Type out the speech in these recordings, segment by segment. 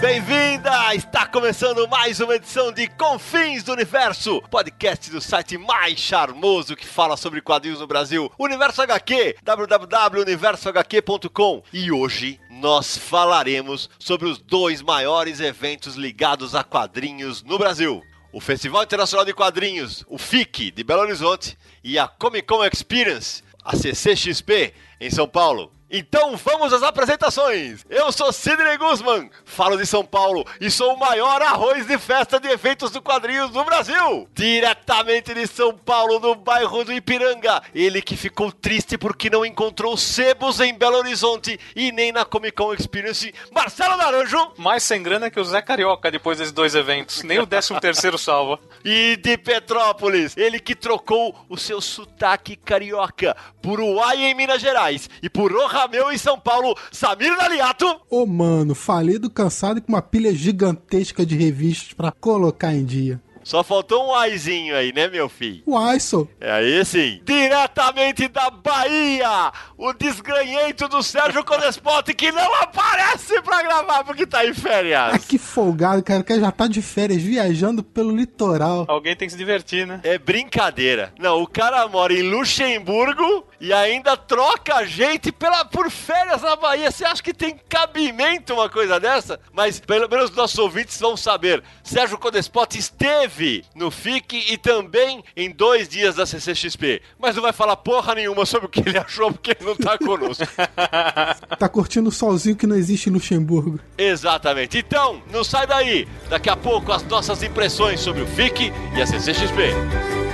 Bem-vinda! Está começando mais uma edição de Confins do Universo, podcast do site mais charmoso que fala sobre quadrinhos no Brasil, Universo HQ, www.universohq.com. E hoje nós falaremos sobre os dois maiores eventos ligados a quadrinhos no Brasil. O Festival Internacional de Quadrinhos, o FIC, de Belo Horizonte, e a Comic Con Experience, a CCXP, em São Paulo. Então vamos às apresentações! Eu sou Sidney Guzman, falo de São Paulo e sou o maior arroz de festa de eventos do quadrinhos do Brasil! Diretamente de São Paulo, no bairro do Ipiranga, ele que ficou triste porque não encontrou sebos em Belo Horizonte e nem na Comic Con Experience, Marcelo Naranjo! Mais sem grana que o Zé Carioca depois desses dois eventos, nem o 13 terceiro salva. E de Petrópolis, ele que trocou o seu sotaque carioca por Uai em Minas Gerais e por O Rameu em São Paulo, Samir Naliato. Ô, mano, falei do cansado com uma pilha gigantesca de revistas pra colocar em dia. Só faltou um aizinho aí, né, meu filho? Uai, só. É aí sim. Diretamente da Bahia, o desgranhento do Sérgio Codespote que não aparece pra gravar porque tá em férias. Ah, que folgado, cara. O cara já tá de férias viajando pelo litoral. Alguém tem que se divertir, né? É brincadeira. Não, o cara mora em Luxemburgo e ainda troca a gente pela, por férias na Bahia. Você acha que tem cabimento uma coisa dessa? Mas pelo menos os nossos ouvintes vão saber. Sérgio Codespote esteve no FIC e também em dois dias da CCXP. Mas não vai falar porra nenhuma sobre o que ele achou porque ele não tá conosco. Tá curtindo o solzinho que não existe em Luxemburgo. Exatamente. Então, não sai daí. Daqui a pouco as nossas impressões sobre o FIC e a CCXP.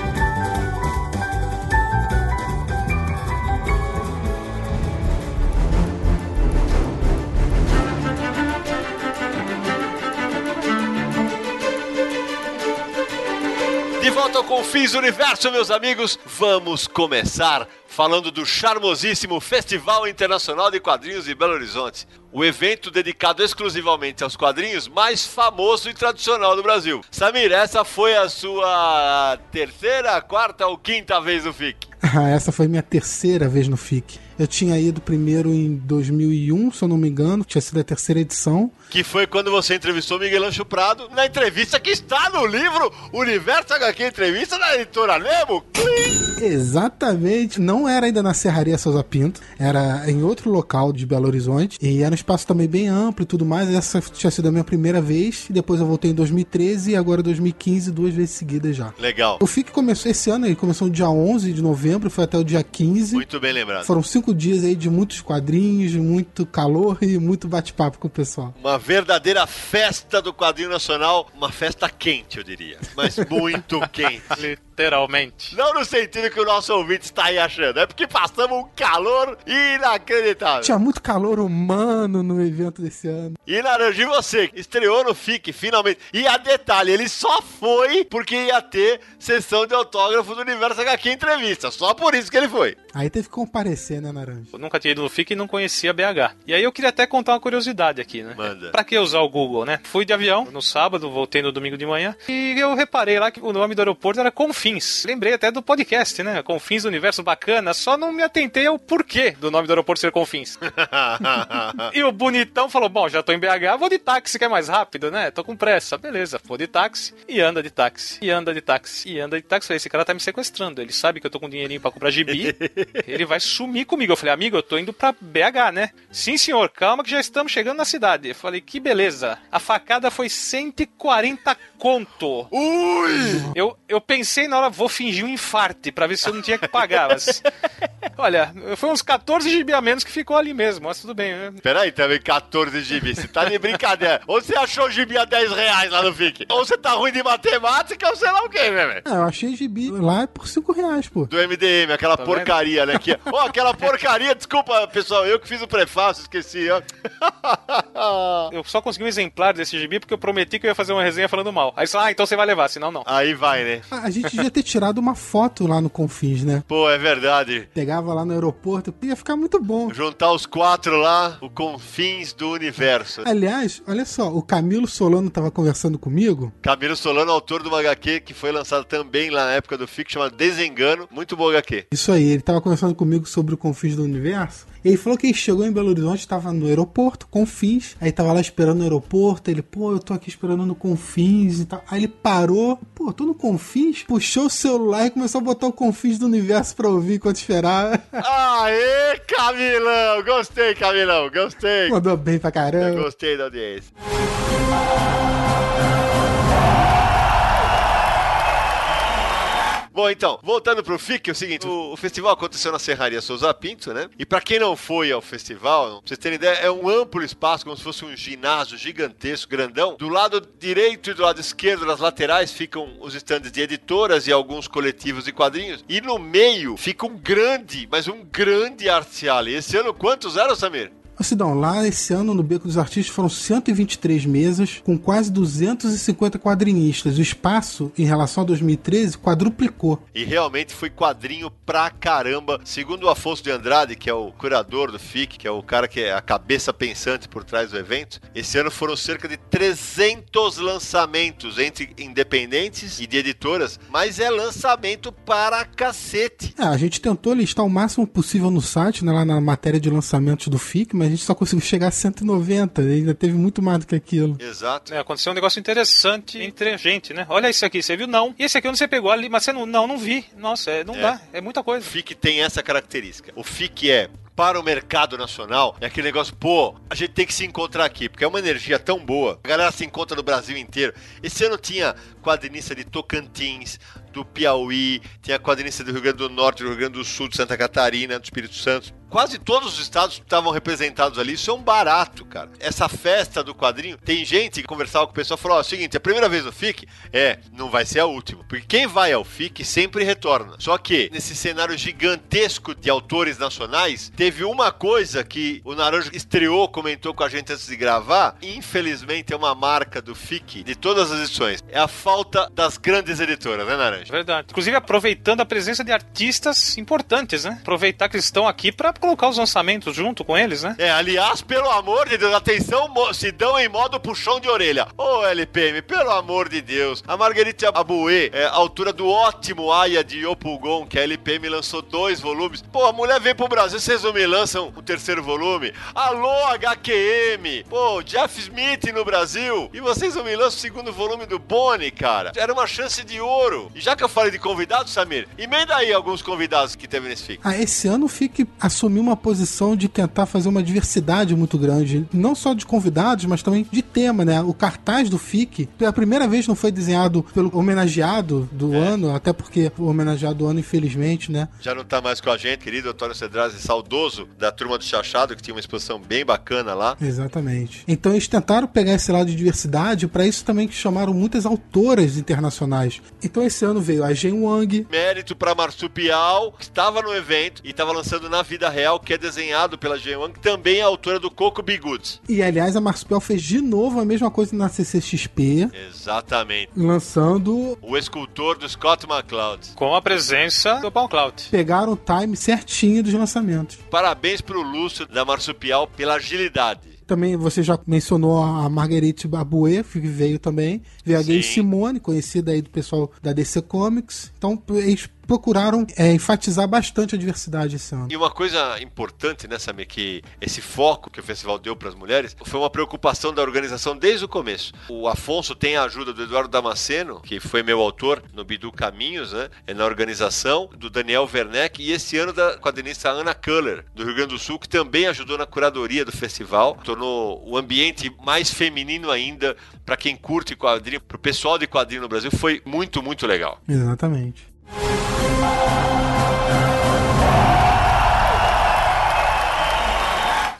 Volta ao Confins do Universo, meus amigos, vamos começar falando do charmosíssimo Festival Internacional de Quadrinhos de Belo Horizonte. O evento dedicado exclusivamente aos quadrinhos mais famoso e tradicional do Brasil. Samir, essa foi a sua terceira, quarta ou quinta vez no FIC? Ah, Essa foi minha terceira vez no FIC. Eu tinha ido primeiro em 2001, se eu não me engano, tinha sido a terceira edição. Que foi quando você entrevistou Miguel Ancho Prado na entrevista que está no livro Universo HQ Entrevista da editora Nemo. Exatamente. Não era ainda na Serraria Souza Pinto, era em outro local de Belo Horizonte. E era um espaço também bem amplo e tudo mais. Essa tinha sido a minha primeira vez. E depois eu voltei em 2013 e agora 2015, duas vezes seguidas já. Legal. O FIC começou esse ano, ele começou no dia 11 de novembro, foi até o dia 15. Muito bem lembrado. Foram cinco dias aí de muitos quadrinhos, muito calor e muito bate-papo com o pessoal. Uma verdadeira festa do quadrinho nacional, uma festa quente, eu diria. Mas muito quente. Literalmente. Não no sentido que o nosso ouvinte está aí achando, é porque passamos um calor inacreditável. Tinha muito calor humano no evento desse ano. E Naranja, e você? Estreou no FIC, finalmente. E a detalhe, ele só foi porque ia ter sessão de autógrafo do Universo HQ Entrevista. Só por isso que ele foi. Aí teve que comparecer, né, Naranja? Eu nunca tinha ido no FIC e não conhecia BH. E aí eu queria até contar uma curiosidade aqui, né? Manda. Pra que usar o Google, né? Fui de avião no sábado, voltei no domingo de manhã. E eu reparei lá que o nome do aeroporto era Confins. Lembrei até do podcast, né? Confins do Universo Bacana. Só não me atentei ao porquê do nome do aeroporto ser Confins. E o bonitão falou: Bom, já tô em BH, vou de táxi, que é mais rápido, né? Tô com pressa. Beleza, vou de táxi. E anda de táxi. E anda de táxi. E anda de táxi. Falei: Esse cara tá me sequestrando. Ele sabe que eu tô com dinheirinho pra comprar gibi. Ele vai sumir comigo. Eu falei: Amigo, eu tô indo pra BH, né? Sim, senhor, calma que já estamos chegando na cidade. Eu falei: Que beleza. A facada foi 140 conto. Ui! Eu, eu pensei na hora, vou fingir um infarte pra ver se eu não tinha que pagar, mas. Olha, foi uns 14 GB a menos que ficou ali mesmo, mas tudo bem. né? Peraí, também 14 GB. Você tá de brincadeira. Ou você achou GB a 10 reais lá no FIC? Ou você tá ruim de matemática, ou sei lá o quê, velho. Ah, eu achei gibi lá por 5 reais, pô. Do MDM, aquela Tá porcaria, né? Que... Ó, aquela porcaria, desculpa, pessoal, eu que fiz o prefácio, esqueci, ó. Eu só consegui um exemplar desse gibi porque eu prometi que eu ia fazer uma resenha falando mal. Aí você, ah, então você vai levar, senão não. Aí vai, né? Ah, A gente devia ter tirado uma foto lá no Confins, né? Pô, é verdade. Pegava lá no aeroporto, ia ficar muito bom. Juntar os quatro lá, o confins do universo. Aliás, olha só, o Camilo Solano tava conversando comigo. Camilo Solano, autor de uma HQ que foi lançado também lá na época do FIC, chama Desengano. Muito boa HQ. Isso aí, ele tava conversando comigo sobre o Confins do Universo. E ele falou que ele chegou em Belo Horizonte, tava no aeroporto, Confins. Aí tava lá esperando no aeroporto. Ele, pô, eu tô aqui esperando no Confins e tal. Aí ele parou, pô, tô no Confins, puxou o celular e começou a botar o Confins do Universo pra ouvir enquanto esperava. Aê, Camilão! Gostei, Camilão, gostei. Mandou bem pra Eu caramba. gostei da audiência. Bom, então, voltando pro FIC, é o seguinte, o, o festival aconteceu na Serraria Souza Pinto, né? E pra quem não foi ao festival, pra vocês terem ideia, é um amplo espaço, como se fosse um ginásio gigantesco, grandão. Do lado direito e do lado esquerdo, nas laterais, ficam os estandes de editoras e alguns coletivos de quadrinhos. E no meio fica um grande, mas um grande arte. Esse ano quantos eram, Samir? Sidão, lá esse ano no Beco dos Artistas foram 123 mesas com quase 250 quadrinistas. O espaço, em relação a 2013, quadruplicou. E realmente foi quadrinho pra caramba. Segundo o Afonso de Andrade, que é o curador do FIC, que é o cara que é a cabeça pensante por trás do evento, esse ano foram cerca de 300 lançamentos entre independentes e de editoras, mas é lançamento para cacete. É, a gente tentou listar o máximo possível no site, né, lá na matéria de lançamentos do FIC, mas a gente só conseguiu chegar a 190. Ainda teve muito mais do que aquilo. Exato. É, aconteceu um negócio interessante entre a gente, né? Olha esse aqui, você viu? Não. E esse aqui onde você pegou ali, mas você não, não, não vi. Nossa, é, não É. dá. É muita O coisa. FIC tem essa característica. O FIC é para o mercado nacional, é aquele negócio, pô, a gente tem que se encontrar aqui, porque é uma energia tão boa. A galera se encontra no Brasil inteiro. Esse ano tinha quadrinista de Tocantins, do Piauí, tinha quadrinista do Rio Grande do Norte, do Rio Grande do Sul, de Santa Catarina, do Espírito Santo. Quase todos os estados estavam representados ali. Isso é um barato, cara. Essa festa do quadrinho, tem gente que conversava com o pessoal e falou: ó, é o seguinte, a primeira vez no FIC é, não vai ser a última. Porque quem vai ao FIC sempre retorna. Só que, nesse cenário gigantesco de autores nacionais, teve uma coisa que o Naranjo estreou, comentou com a gente antes de gravar. Infelizmente é uma marca do FIC de todas as edições. É a falta das grandes editoras, né, Naranjo? Verdade. Inclusive aproveitando a presença de artistas importantes, né? Aproveitar que eles estão aqui pra colocar os lançamentos junto com eles, né? É, aliás, pelo amor de Deus, atenção, se dão em modo puxão de orelha. Ô, LPM, pelo amor de Deus. A Marguerite Aboué, é, autora do ótimo Aya de Yopulgon, que a LPM lançou dois volumes. Pô, a mulher veio pro Brasil, vocês não me lançam o terceiro volume? Alô, HQM! Pô, Jeff Smith no Brasil! E vocês não me lançam o segundo volume do Bonnie, cara? Era uma chance de ouro. E já que eu falei de convidados, Samir, emenda aí alguns convidados que teve nesse FIC. Ah, esse ano o FIC assumiu uma posição de tentar fazer uma diversidade muito grande, não só de convidados, mas também de tema, né? O cartaz do FIC, pela primeira vez, não foi desenhado pelo homenageado do ano, até porque o homenageado do ano, infelizmente, né? Já não tá mais com a gente, querido Antônio Cedrazzi, saudoso da turma do Chachado, que tinha uma exposição bem bacana lá. Exatamente. Então eles tentaram pegar esse lado de diversidade, para isso também que chamaram muitas autoras internacionais. Então esse ano veio a Jen Wang, Mérito pra Marsupial, que estava no evento e estava lançando na vida real, que é desenhado pela Jean Wang, que também é autora do Coco Be Good. e aliás a Marsupial fez de novo a mesma coisa na CCXP, Exatamente. lançando. O escultor do Scott McCloud. Com a presença do Paul Cloud. Pegaram o time certinho dos lançamentos. Parabéns pro Lúcio da Marsupial pela agilidade. Também você já mencionou a Marguerite Aboué, que veio também. Veio a Gay Sim. Simone, conhecida aí do pessoal da DC Comics. Então eles procuraram é, enfatizar bastante a diversidade esse ano. E uma coisa importante, né, Samir, que esse foco que o festival deu para as mulheres foi uma preocupação da organização desde o começo. O Afonso tem a ajuda do Eduardo Damasceno, que foi meu autor no Bidu Caminhos, né, na organização, do Daniel Werneck e esse ano da quadrinista Ana Kuller, do Rio Grande do Sul, que também ajudou na curadoria do festival, tornou o ambiente mais feminino ainda para quem curte quadrinho, para o pessoal de quadrinho no Brasil, foi muito, muito legal. Exatamente.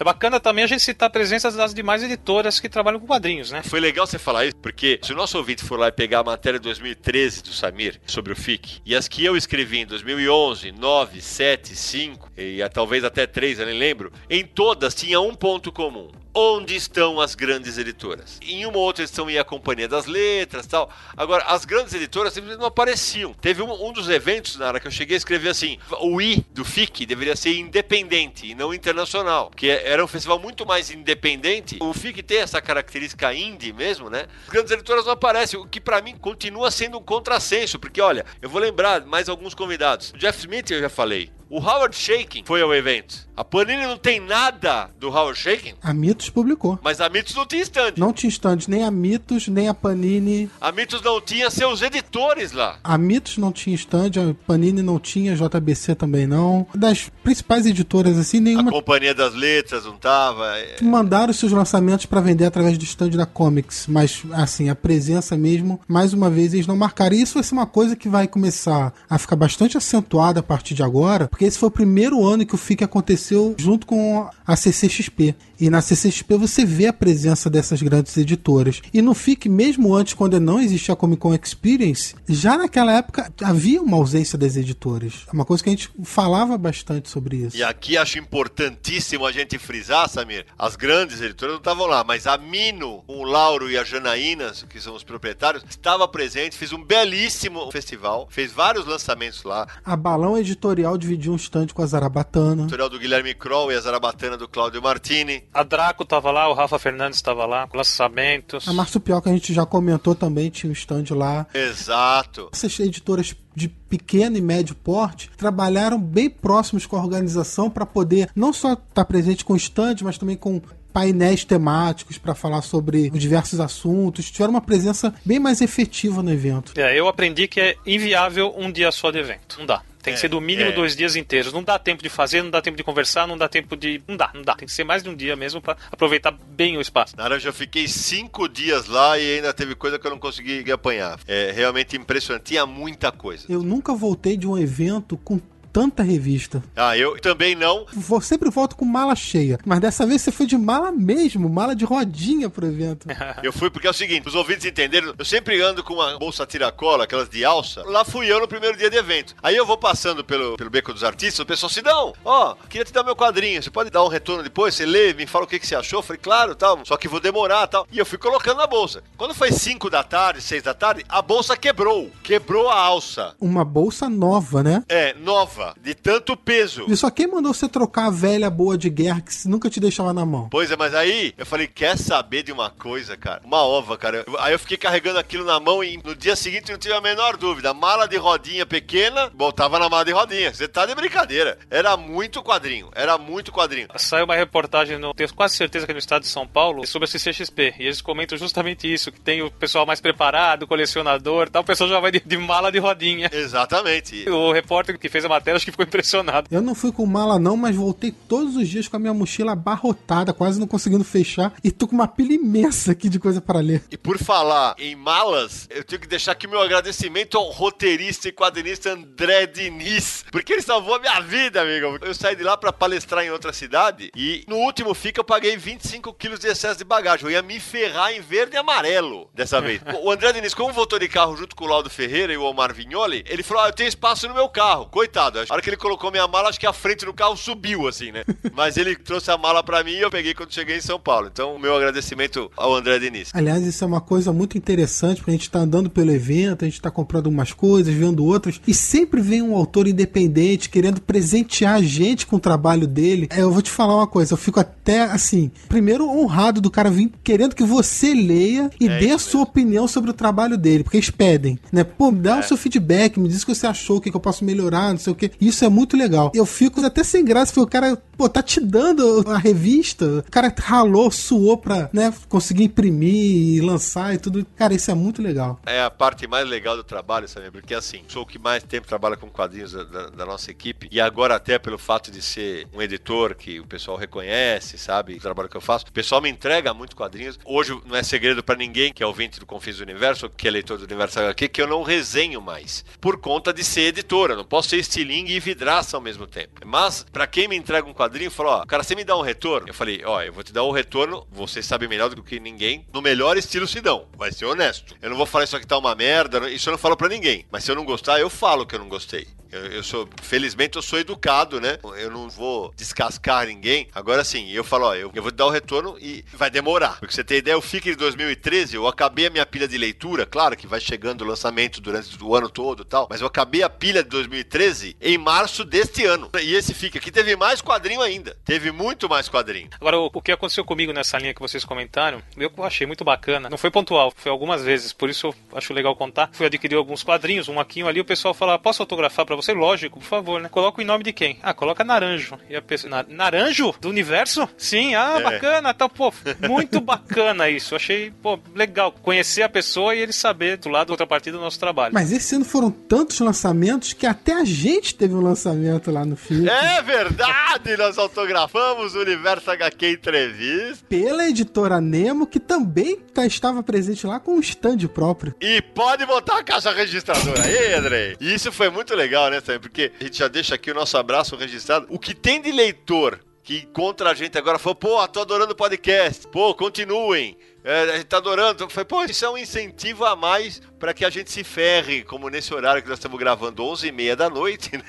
Bacana também a gente citar a presença das demais editoras que trabalham com quadrinhos, né? Foi legal você falar isso, porque se o nosso ouvinte for lá e pegar a matéria de 2013 do Samir sobre o FIC, e as que eu escrevi em 2011, 9, 7, 5, e talvez até 3, eu nem lembro, em todas tinha um ponto comum onde estão as grandes editoras. Em uma outra estão em a Companhia das Letras tal. Agora, as grandes editoras simplesmente não apareciam. Teve um, um, dos eventos, na hora que eu cheguei, a escrever assim: o I do FIC deveria ser independente e não internacional. Que era um festival muito mais independente. O FIC tem essa característica indie mesmo, né? As grandes editoras não aparecem, o que para mim continua sendo um contrassenso, porque olha, eu vou lembrar mais alguns convidados. O Jeff Smith eu já falei. O Howard Shaking foi ao evento. A Panini não tem nada do Howard Shaking. A Mitos publicou. Mas a Mitos não tinha stand. Não tinha stand, nem a Mitos, nem a Panini. A Mitos não tinha seus editores lá. A Mitos não tinha stand, a Panini não tinha, a JBC também não. Das principais editoras, assim, nenhuma. A Companhia das Letras não tava. É. Mandaram seus lançamentos para vender através do stand da Comics, mas, assim, a presença mesmo, mais uma vez, eles não marcaram. E isso vai ser uma coisa que vai começar a ficar bastante acentuada a partir de agora, porque esse foi o primeiro ano que o FIC aconteceu junto com a CCXP. E na CCXP você vê a presença dessas grandes editoras. E no FIC, mesmo antes, quando não existia a Comic Con Experience, já naquela época havia uma ausência das editoras. É uma coisa que a gente falava bastante sobre isso. E aqui acho importantíssimo a gente frisar, Samir, as grandes editoras não estavam lá, mas a Mino, o Lauro e a Janaínas, que são os proprietários, estava presente, fez um belíssimo festival, fez vários lançamentos lá. A Balão Editorial dividiu um stand com a Zarabatana. O editorial do Guilherme Kroll e a Zarabatana do Cláudio Martini. A Draco tava lá, o Rafa Fernandes estava lá, com lançamentos. A Marsupial, que a gente já comentou também, tinha um stand lá. Exato. Essas editoras de pequeno e médio porte trabalharam bem próximos com a organização para poder não só estar tá presente com stand, mas também com painéis temáticos para falar sobre diversos assuntos. Tiveram uma presença bem mais efetiva no evento. É, eu aprendi que é inviável um dia só de evento. Não dá. Tem que é, ser do mínimo é. dois dias inteiros. Não dá tempo de fazer, não dá tempo de conversar, não dá tempo de. Não dá, não dá. Tem que ser mais de um dia mesmo para aproveitar bem o espaço. Nara, eu já fiquei cinco dias lá e ainda teve coisa que eu não consegui apanhar. É realmente impressionante. Tinha muita coisa. Eu nunca voltei de um evento com tanta revista. Ah, eu também não. Vou sempre volto com mala cheia. Mas dessa vez você foi de mala mesmo, mala de rodinha pro evento. eu fui porque é o seguinte, os ouvintes entenderam, eu sempre ando com uma bolsa tiracola, aquelas de alça. Lá fui eu no primeiro dia de evento. Aí eu vou passando pelo, pelo beco dos artistas, o pessoal se dão, ó, oh, queria te dar meu quadrinho, você pode dar um retorno depois, você lê, me fala o que, que você achou. Eu falei, claro, tal, só que vou demorar, tal. E eu fui colocando na bolsa. Quando foi 5 da tarde, 6 da tarde, a bolsa quebrou. Quebrou a alça. Uma bolsa nova, né? É, nova de tanto peso. E só quem mandou você trocar a velha boa de guerra que nunca te deixava na mão? Pois é, mas aí eu falei, quer saber de uma coisa, cara? Uma ova, cara. Aí eu fiquei carregando aquilo na mão e no dia seguinte não tive a menor dúvida. Mala de rodinha pequena, botava na mala de rodinha. Você tá de brincadeira. Era muito quadrinho, era muito quadrinho. Saiu uma reportagem, no, tenho quase certeza que é no estado de São Paulo, sobre a CCXP. E eles comentam justamente isso, que tem o pessoal mais preparado, colecionador tal. O pessoal já vai de, de mala de rodinha. Exatamente. O repórter que fez a matéria acho que ficou impressionado. Eu não fui com mala não, mas voltei todos os dias com a minha mochila abarrotada, quase não conseguindo fechar, e tô com uma pilha imensa aqui de coisa para ler. E por falar em malas, eu tenho que deixar aqui meu agradecimento ao roteirista e quadrinista André Diniz, porque ele salvou a minha vida, amigo. Eu saí de lá para palestrar em outra cidade e no último FICA eu paguei 25 quilos de excesso de bagagem. Eu ia me ferrar em verde e amarelo dessa vez. o André Diniz, como voltou de carro junto com o Laudo Ferreira e o Omar Vignoli, ele falou: ah, eu tenho espaço no meu carro. Coitado, A hora que ele colocou minha mala, acho que a frente do carro subiu, assim, né? Mas ele trouxe a mala pra mim e eu peguei quando cheguei em São Paulo. Então, o meu agradecimento ao André Diniz. Aliás, isso é uma coisa muito interessante, porque a gente tá andando pelo evento, a gente tá comprando umas coisas, vendo outras, e sempre vem um autor independente querendo presentear a gente com o trabalho dele. É, eu vou te falar uma coisa, eu fico até assim, primeiro honrado do cara vir querendo que você leia e É dê a sua mesmo. opinião sobre o trabalho dele, porque eles pedem, né? Pô, me dá É. o seu feedback, me diz o que você achou, o que, que eu posso melhorar, não sei o que. Isso é muito legal. Eu fico até sem graça, porque o cara, pô, tá te dando a revista, o cara ralou, suou pra, né, conseguir imprimir e lançar e tudo. Cara, isso é muito legal. É a parte mais legal do trabalho, sabe? Porque assim, sou o que mais tempo trabalha com quadrinhos da, da- da nossa equipe. E agora, até pelo fato de ser um editor que o pessoal reconhece, sabe? O trabalho que eu faço. O pessoal me entrega muito quadrinhos. Hoje não é segredo pra ninguém que é ouvinte do Confins do Universo, que é leitor do Universo HQ, que eu não resenho mais. Por conta de ser editora. Não posso ser e vidraça ao mesmo tempo. Mas, pra quem me entrega um quadrinho, fala: ó, cara, você me dá um retorno? Eu falei: ó, eu vou te dar um retorno, você sabe melhor do que ninguém, no melhor estilo Sidão. Vai ser honesto. Eu não vou falar isso aqui tá uma merda, isso eu não falo pra ninguém. Mas se eu não gostar, eu falo que eu não gostei. Eu, eu sou, felizmente, eu sou educado, né? Eu não vou descascar ninguém. Agora sim, eu falo, ó, eu, eu vou dar o retorno e vai demorar. Porque você tem ideia, o FIC de 2013, eu acabei a minha pilha de leitura, claro que vai chegando o lançamento durante o ano todo e tal, mas eu acabei a pilha de 2013 em março deste ano. E esse FIC aqui teve mais quadrinho ainda. Teve muito mais quadrinho. Agora, o, que aconteceu comigo nessa linha que vocês comentaram, eu achei muito bacana. Não foi pontual, foi algumas vezes, por isso eu acho legal contar. Fui adquirir alguns quadrinhos, um aqui, um ali, o pessoal fala, posso autografar pra você? Lógico, por favor, né? Coloca o em nome de quem? Ah, coloca Naranjo. E a pessoa, "Na- Naranjo? Do universo? Sim, ah, É. bacana, tá, pô, muito bacana isso. Eu achei, pô, legal, conhecer a pessoa e ele saber do lado da outra partida do nosso trabalho. Mas esse ano foram tantos lançamentos que até a gente teve um lançamento lá no filme. É verdade! Nós autografamos o Universo HQ Entrevista. Pela editora Nemo, que também tá- estava presente lá com um stand próprio. E pode botar a caixa registradora aí, Andrei. Isso foi muito legal, né, Sam? Porque a gente já deixa aqui o nosso abraço registrado. O que tem de leitor que encontra a gente agora falou, pô, tô adorando o podcast. Pô, continuem. É, a gente tá adorando. Foi, pô, isso é um incentivo a mais para que a gente se ferre, como nesse horário que nós estamos gravando 11h30 da noite, né?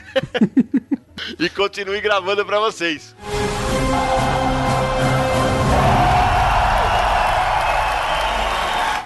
e continue gravando para vocês.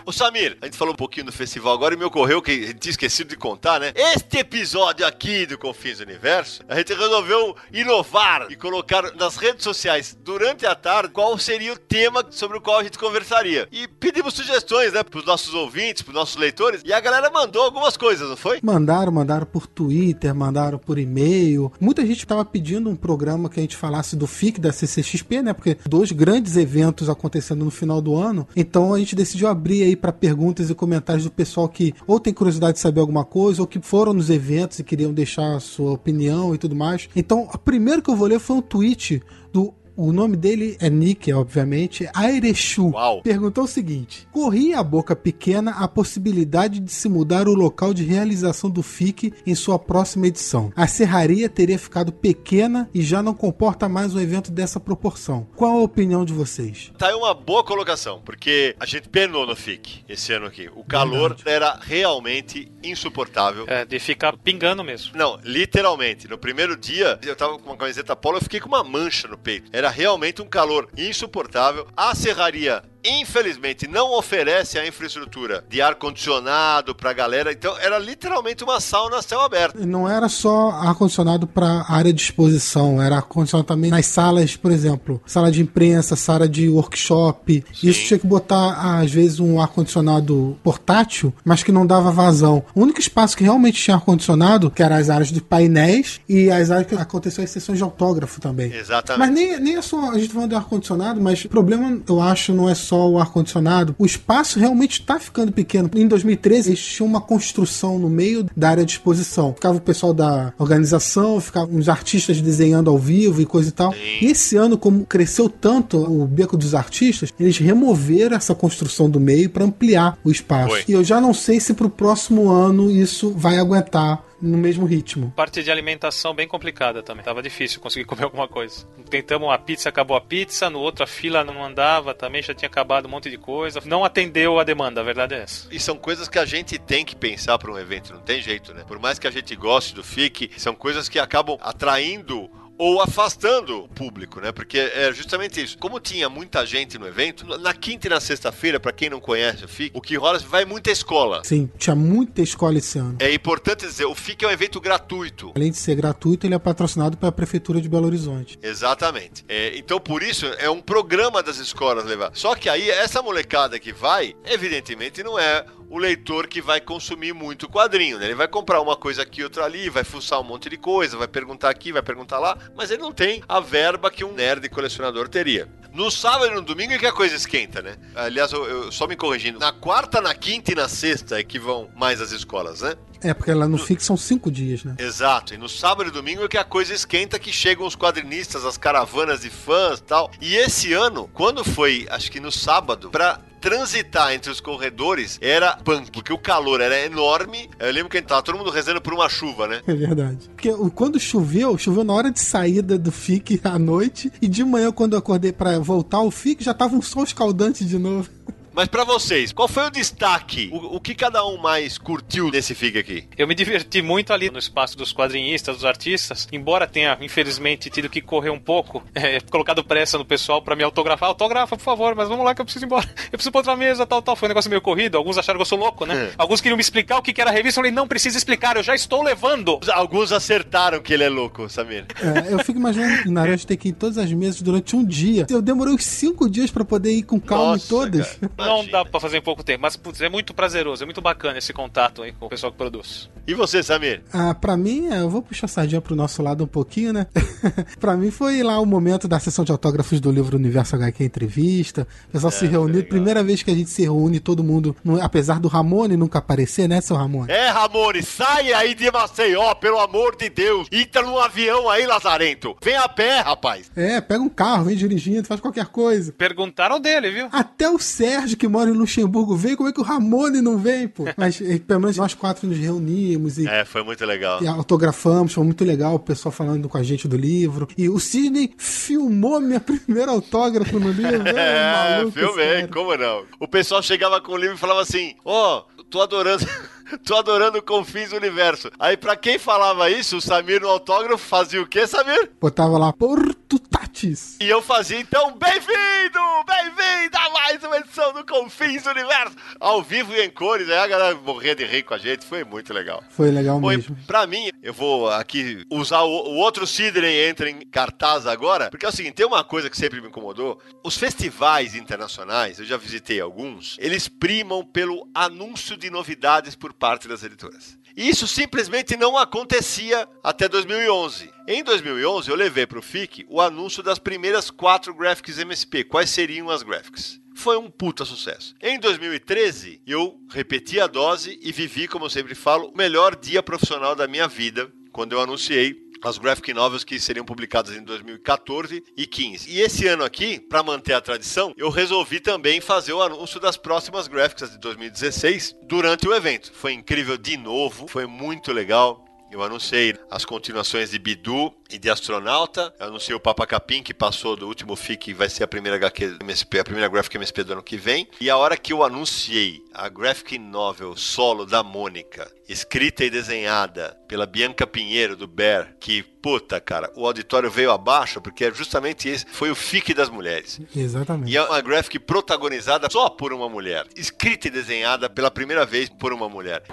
Ô Samir, a gente falou um pouquinho do festival agora e me ocorreu que tinha esquecido de contar, né? Este episódio aqui do Confins do Universo, a gente resolveu inovar e colocar nas redes sociais durante a tarde qual seria o tema sobre o qual a gente conversaria. E pedimos sugestões, né, pros nossos ouvintes, pros nossos leitores, e a galera mandou algumas coisas, não foi? Mandaram, mandaram por Twitter, mandaram por e-mail. Muita gente tava pedindo um programa que a gente falasse do FIC, da CCXP, né? Porque dois grandes eventos acontecendo no final do ano. Então a gente decidiu abrir aí para perguntas e comentários do pessoal que ou tem curiosidade de saber alguma coisa, ou que foram nos eventos e queriam deixar a sua opinião e tudo mais. Então, o primeiro que eu vou ler foi um tweet do o nome dele é Nick, obviamente. Airechu. Uau. Perguntou o seguinte: Corria a boca pequena a possibilidade de se mudar o local de realização do FIC em sua próxima edição. A serraria teria ficado pequena e já não comporta mais um evento dessa proporção. Qual a opinião de vocês? Tá aí uma boa colocação, porque a gente penou no FIC esse ano aqui. O calor Verdade. era realmente insuportável. É, de ficar pingando mesmo. Não, literalmente. No primeiro dia, eu tava com uma camiseta polo, eu fiquei com uma mancha no peito. Era realmente um calor insuportável. A serraria, infelizmente, não oferece a infraestrutura de ar-condicionado pra galera. Então, era literalmente uma sauna a céu aberto. Não era só ar-condicionado para área de exposição, era ar-condicionado também nas salas, por exemplo, sala de imprensa, sala de workshop. Sim. Isso tinha que botar, às vezes, um ar-condicionado portátil, mas que não dava vazão. O único espaço que realmente tinha ar-condicionado, que eram as áreas de painéis e as áreas que aconteciam as sessões de autógrafo também. Exatamente. Mas nem, nem é só a gente falando do ar-condicionado, mas o problema, eu acho, não é só o ar-condicionado. O espaço realmente está ficando pequeno. Em 2013, eles tinham uma construção no meio da área de exposição. Ficava o pessoal da organização, ficavam os artistas desenhando ao vivo e coisa e tal. E esse ano, como cresceu tanto o beco dos artistas, eles removeram essa construção do meio para ampliar o espaço. Foi. E eu já não sei se para o próximo ano isso vai aguentar no mesmo ritmo. Parte de alimentação bem complicada também. Tava difícil conseguir comer alguma coisa. Tentamos uma pizza, acabou a pizza. No outro a fila não andava também, já tinha acabado um monte de coisa. Não atendeu a demanda, a verdade é essa. E são coisas que a gente tem que pensar para um evento, não tem jeito, né? Por mais que a gente goste do FIC, são coisas que acabam atraindo ou afastando o público, né? Porque é justamente isso. Como tinha muita gente no evento, na quinta e na sexta-feira, para quem não conhece o FIC, o que rola é vai muita escola. Sim, tinha muita escola esse ano. É importante dizer, o FIC é um evento gratuito. Além de ser gratuito, ele é patrocinado pela Prefeitura de Belo Horizonte. Exatamente. É, então, por isso, é um programa das escolas levar. Só que aí, essa molecada que vai, evidentemente, não é o leitor que vai consumir muito quadrinho, né? Ele vai comprar uma coisa aqui, outra ali, vai fuçar um monte de coisa, vai perguntar aqui, vai perguntar lá, mas ele não tem a verba que um nerd colecionador teria. No sábado e no domingo é que a coisa esquenta, né? Aliás, eu, eu só me corrigindo. Na quarta, na quinta e na sexta é que vão mais as escolas, né? É, porque lá no FIC são cinco dias, né? Exato. E no sábado e domingo é que a coisa esquenta, que chegam os quadrinistas, as caravanas de fãs e tal. E esse ano, quando foi, acho que no sábado, pra transitar entre os corredores era punk, porque o calor era enorme. Eu lembro que a gente tava todo mundo rezando por uma chuva, né? É verdade. Porque quando choveu, choveu na hora de saída do FIC à noite, e de manhã, quando eu acordei para voltar ao FIC, já tava um sol escaldante de novo. Mas para vocês, qual foi o destaque? O, o, que cada um mais curtiu desse FIG aqui? Eu me diverti muito ali no espaço dos quadrinistas, dos artistas, embora tenha, infelizmente, tido que correr um pouco, é, colocado pressa no pessoal para me autografar. Autografa, por favor, mas vamos lá que eu preciso ir embora. Eu preciso pra outra mesa, tal, tal. Foi um negócio meio corrido. Alguns acharam que eu sou louco, né? É. Alguns queriam me explicar o que era a revista. Eu falei, não precisa explicar, eu já estou levando. Alguns acertaram que ele é louco, Samir. É, eu fico imaginando na hora de ter que ir em todas as mesas durante um dia. Eu demorei uns cinco dias para poder ir com calma Nossa, em todas. Cara. Não dá pra fazer em pouco tempo, mas putz, é muito prazeroso, é muito bacana esse contato aí com o pessoal que produz. E você, Samir? Ah, pra mim, eu vou puxar a sardinha pro nosso lado um pouquinho, né? pra mim foi lá o momento da sessão de autógrafos do livro Universo HQ Entrevista. O pessoal é, se reuniu, primeira vez que a gente se reúne, todo mundo, apesar do Ramone nunca aparecer, né, seu Ramone? É, Ramone, sai aí de Maceió, pelo amor de Deus. Entra num avião aí, Lazarento. Vem a pé, rapaz. É, pega um carro, vem dirigindo, faz qualquer coisa. Perguntaram dele, viu? Até o Sérgio, que mora em Luxemburgo, veio. Como é que o Ramone não vem, pô? Mas eh, pelo menos nós quatro nos reunimos e. É, foi muito legal. E autografamos, foi muito legal o pessoal falando com a gente do livro. E o Sidney filmou minha primeira autógrafo no livro. É, maluco, filmei, como não? O pessoal chegava com o livro e falava assim: Ó, oh, tô adorando. Tô adorando Confins do Universo. Aí, pra quem falava isso, o Samir no autógrafo fazia o quê, Samir? Botava lá Porto Tatis. E eu fazia, então, bem-vindo! Bem-vindo a mais uma edição do Confins Universo! Ao vivo e em cores. Aí a galera morria de rir com a gente. Foi muito legal. Foi legal Bom, mesmo. Pra mim, eu vou aqui usar o, o outro Sidney entra em cartaz agora, porque é o seguinte, tem uma coisa que sempre me incomodou. Os festivais internacionais, eu já visitei alguns, eles primam pelo anúncio de novidades por parte das editoras. Isso simplesmente não acontecia até 2011. Em 2011, eu levei para o FIC o anúncio das primeiras quatro graphics MSP. Quais seriam as graphics? Foi um puta sucesso. Em 2013, eu repeti a dose e vivi, como eu sempre falo, o melhor dia profissional da minha vida, quando eu anunciei as graphic novels que seriam publicadas em 2014 e 15. E esse ano aqui, para manter a tradição, eu resolvi também fazer o anúncio das próximas graphics de 2016 durante o evento. Foi incrível de novo, foi muito legal. Eu anunciei as continuações de Bidu e de Astronauta. Eu anunciei o Papa Capim, que passou do último FIC, vai ser a primeira HQ MSP, a primeira Graphic MSP do ano que vem. E a hora que eu anunciei a Graphic Novel solo da Mônica, escrita e desenhada pela Bianca Pinheiro, do Bear, que, puta, cara, o auditório veio abaixo, porque é justamente esse foi o FIC das mulheres. Exatamente. E é uma graphic protagonizada só por uma mulher, escrita e desenhada pela primeira vez por uma mulher.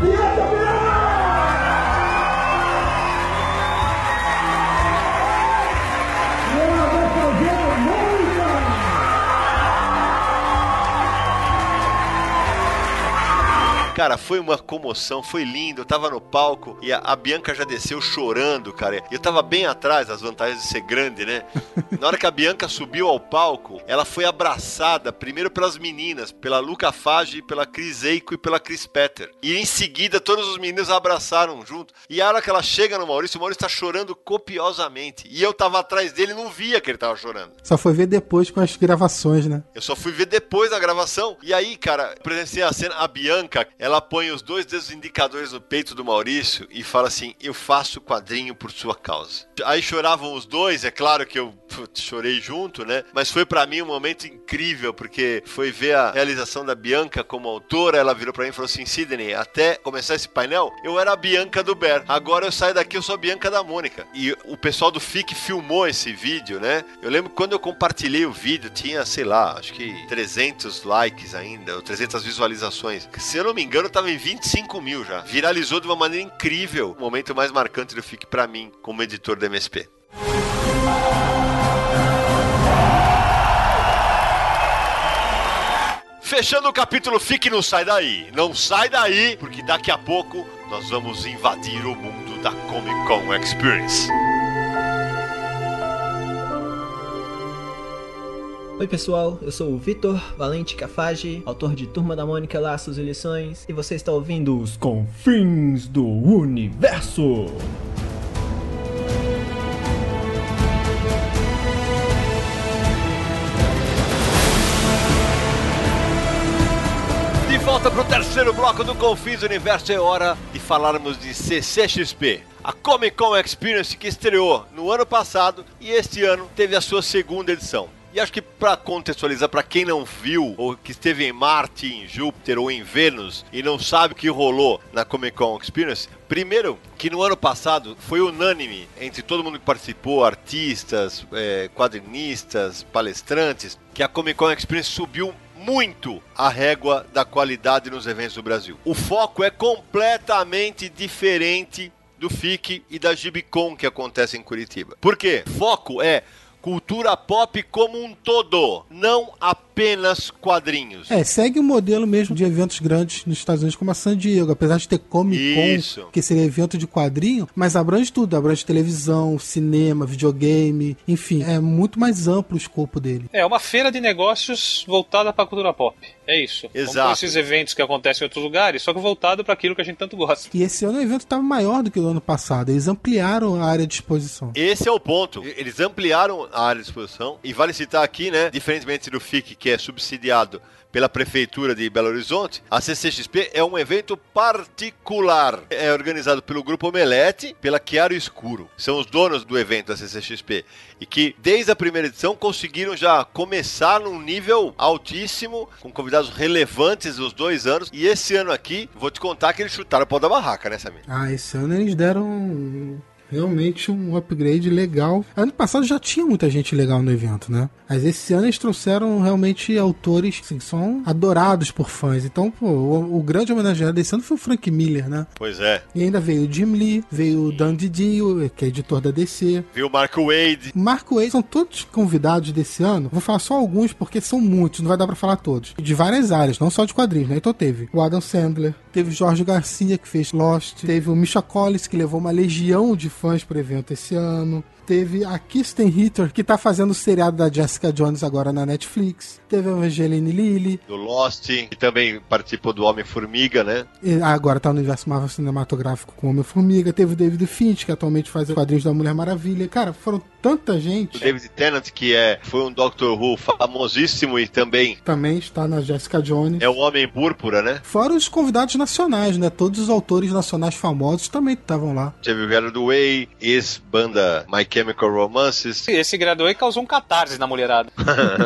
Bianca Pinheiro! Cara, foi uma comoção, foi lindo. Eu tava no palco e a, a Bianca já desceu chorando, cara. Eu tava bem atrás das vantagens de ser grande, né? Na hora que a Bianca subiu ao palco, ela foi abraçada primeiro pelas meninas, pela Luca Fage, pela Cris Eiko e pela Chris Petter. E em seguida todos os meninos abraçaram junto. E a hora que ela chega no Maurício, o Maurício tá chorando copiosamente. E eu tava atrás dele e não via que ele tava chorando. Só foi ver depois com as gravações, né? Eu só fui ver depois da gravação. E aí, cara, presenciei a cena, a Bianca, ela põe os dois dedos indicadores no peito do Maurício e fala assim: Eu faço quadrinho por sua causa. Aí choravam os dois, é claro que eu chorei junto, né? Mas foi para mim um momento incrível, porque foi ver a realização da Bianca como autora. Ela virou para mim e falou assim: Sidney, até começar esse painel, eu era a Bianca do Bear. Agora eu saio daqui, eu sou a Bianca da Mônica. E o pessoal do FIC filmou esse vídeo, né? Eu lembro quando eu compartilhei o vídeo, tinha, sei lá, acho que 300 likes ainda, ou 300 visualizações. Se eu não me engano, tava em 25 mil já. Viralizou de uma maneira incrível. O momento mais marcante do FIC para mim, como editor da MSP. Fechando o capítulo, fique não sai daí. Não sai daí, porque daqui a pouco nós vamos invadir o mundo da Comic Con Experience. Oi pessoal, eu sou o Vitor Valente Cafage, autor de Turma da Mônica Laços e Lições, e você está ouvindo os Confins do Universo. De volta para o terceiro bloco do Confins do Universo, é hora de falarmos de CCXP. A Comic Con Experience que estreou no ano passado e este ano teve a sua segunda edição. E acho que para contextualizar para quem não viu ou que esteve em Marte, em Júpiter ou em Vênus e não sabe o que rolou na Comic Con Experience, primeiro que no ano passado foi unânime entre todo mundo que participou, artistas, eh, quadrinistas, palestrantes, que a Comic Con Experience subiu muito a régua da qualidade nos eventos do Brasil. O foco é completamente diferente do FIC e da Gibicon que acontece em Curitiba. Por quê? Foco é cultura pop como um todo, não apenas quadrinhos. É, segue o modelo mesmo de eventos grandes nos Estados Unidos, como a San Diego, apesar de ter Comic Isso. Con, que seria evento de quadrinho, mas abrange tudo, abrange televisão, cinema, videogame, enfim, é muito mais amplo o escopo dele. É uma feira de negócios voltada para a cultura pop. É isso. Exato. Como esses eventos que acontecem em outros lugares, só que voltado para aquilo que a gente tanto gosta. E esse ano o evento estava maior do que o ano passado, eles ampliaram a área de exposição. Esse é o ponto. Eles ampliaram a área de exposição e vale citar aqui, né, diferentemente do FIC que é subsidiado pela prefeitura de Belo Horizonte, a CCXP é um evento particular. É organizado pelo grupo Omelete, pela Chiaro Escuro. São os donos do evento da CCXP e que desde a primeira edição conseguiram já começar num nível altíssimo, com convidados relevantes dos dois anos. E esse ano aqui, vou te contar que eles chutaram o pau da barraca, né, Samir? Ah, esse ano eles deram realmente um upgrade legal. Ano passado já tinha muita gente legal no evento, né? Mas esse ano eles trouxeram realmente autores assim, que são adorados por fãs. Então, pô, o, o grande homenageado desse ano foi o Frank Miller, né? Pois é. E ainda veio o Jim Lee, veio o Dan Didio, que é editor da DC. Viu o Mark Wade? Marco Wade são todos convidados desse ano. Vou falar só alguns porque são muitos, não vai dar pra falar todos. De várias áreas, não só de quadrinhos, né? Então teve o Adam Sandler, teve o Jorge Garcia que fez Lost, teve o Misha Collins que levou uma legião de fãs pro evento esse ano. Teve a Kirsten Ritter, que tá fazendo o seriado da Jessica Jones agora na Netflix. Teve a Evangeline Lilly. Do Lost, que também participou do Homem-Formiga, né? E agora tá no universo Marvel cinematográfico com Homem-Formiga. Teve o David Finch, que atualmente faz quadrinhos da Mulher Maravilha. Cara, foram tanta O gente. David Tennant, que é, foi um Doctor Who famosíssimo e também Também está na Jessica Jones. é o Homem Púrpura, né? Fora os convidados nacionais, né? Todos os autores nacionais famosos também estavam lá. Teve o Gerard Way, ex-banda My Chemical Romances. Esse graduei causou um catarse na mulherada.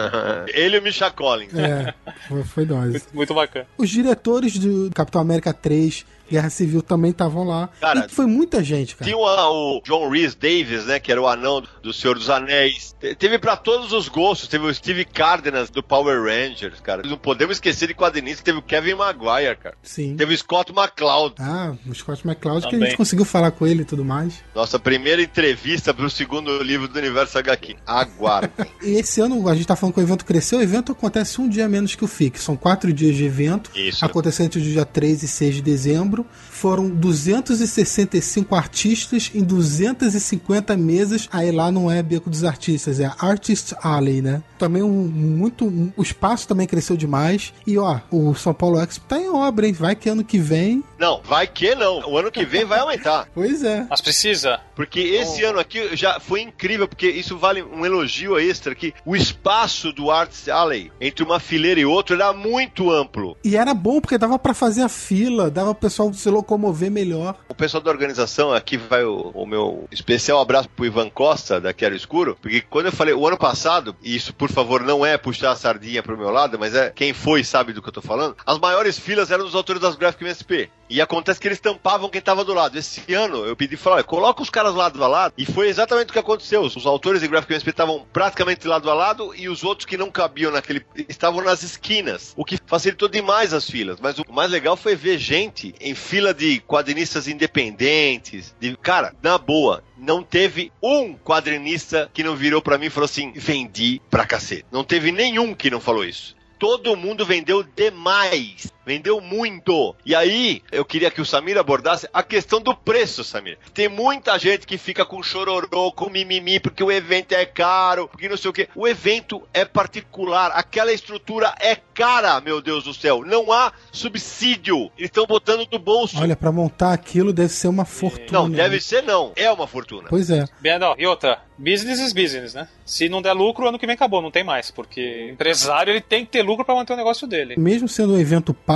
Ele e o Misha Collins. É, foi, foi nós. Muito, muito bacana. Os diretores do Capitão América 3, Guerra Civil, também estavam lá. Cara, e foi muita gente, cara. Tinha o, o John Rhys Davis, né? Que era o anão do Senhor dos Anéis. Te- Teve pra todos os gostos. Teve o Steve Cardenas do Power Rangers, cara. Não podemos esquecer de quadrinista. Teve o Kevin Maguire, cara. Sim. Teve o Scott McCloud. Ah, o Scott McCloud, que a gente conseguiu falar com ele e tudo mais. Nossa primeira entrevista pro segundo livro do Universo HQ. Aguardem. E esse ano, a gente tá falando que o evento cresceu, o evento acontece um dia menos que o FIC. São quatro dias de evento. Isso. Aconteceu entre o dia 3 e 6 de dezembro livro foram 265 artistas em 250 mesas. Aí lá não é Beco dos Artistas, é Artist Alley, né? Também um, muito. um- o espaço também cresceu demais. E ó, o São Paulo Expo tá em obra, hein? Vai que ano que vem. Não, vai que não. O ano que vem vai aumentar. Pois é. Mas precisa. Porque esse ano aqui já foi incrível, porque isso vale um elogio extra que o espaço do Arts Alley entre uma fileira e outra era muito amplo. E era bom porque dava pra fazer a fila, dava o pessoal se locomover melhor. O pessoal da organização, aqui vai o, o meu especial abraço pro Ivan Costa, da Quero Escuro, porque quando eu falei o ano passado, e isso por favor não é puxar a sardinha pro meu lado, mas é quem foi sabe do que eu tô falando, as maiores filas eram dos autores das Graphic MSP. E acontece que eles tampavam quem tava do lado. Esse ano eu pedi falar, coloca os caras lado a lado, e foi exatamente o que aconteceu. Os autores de Graphic MSP estavam praticamente lado a lado e os outros que não cabiam naquele estavam nas esquinas, o que facilitou demais as filas. Mas o mais legal foi ver gente em fila de quadrinistas independentes, de cara, na boa, não teve um quadrinista que não virou para mim e falou assim: vendi pra cacete. Não teve nenhum que não falou isso. Todo mundo vendeu demais. Vendeu muito. E aí, eu queria que o Samir abordasse a questão do preço, Samir. Tem muita gente que fica com chororô, com mimimi, porque o evento é caro, porque não sei o quê. O evento é particular. Aquela estrutura é cara, meu Deus do céu. Não há subsídio. Eles estão botando do bolso. Olha, pra montar aquilo deve ser uma fortuna. Não, deve ser não. É uma fortuna. Pois é. Bem, não, e outra, business is business, né? Se não der lucro, ano que vem acabou, não tem mais, porque empresário ele tem que ter lucro para manter o negócio dele. Mesmo sendo um evento pago,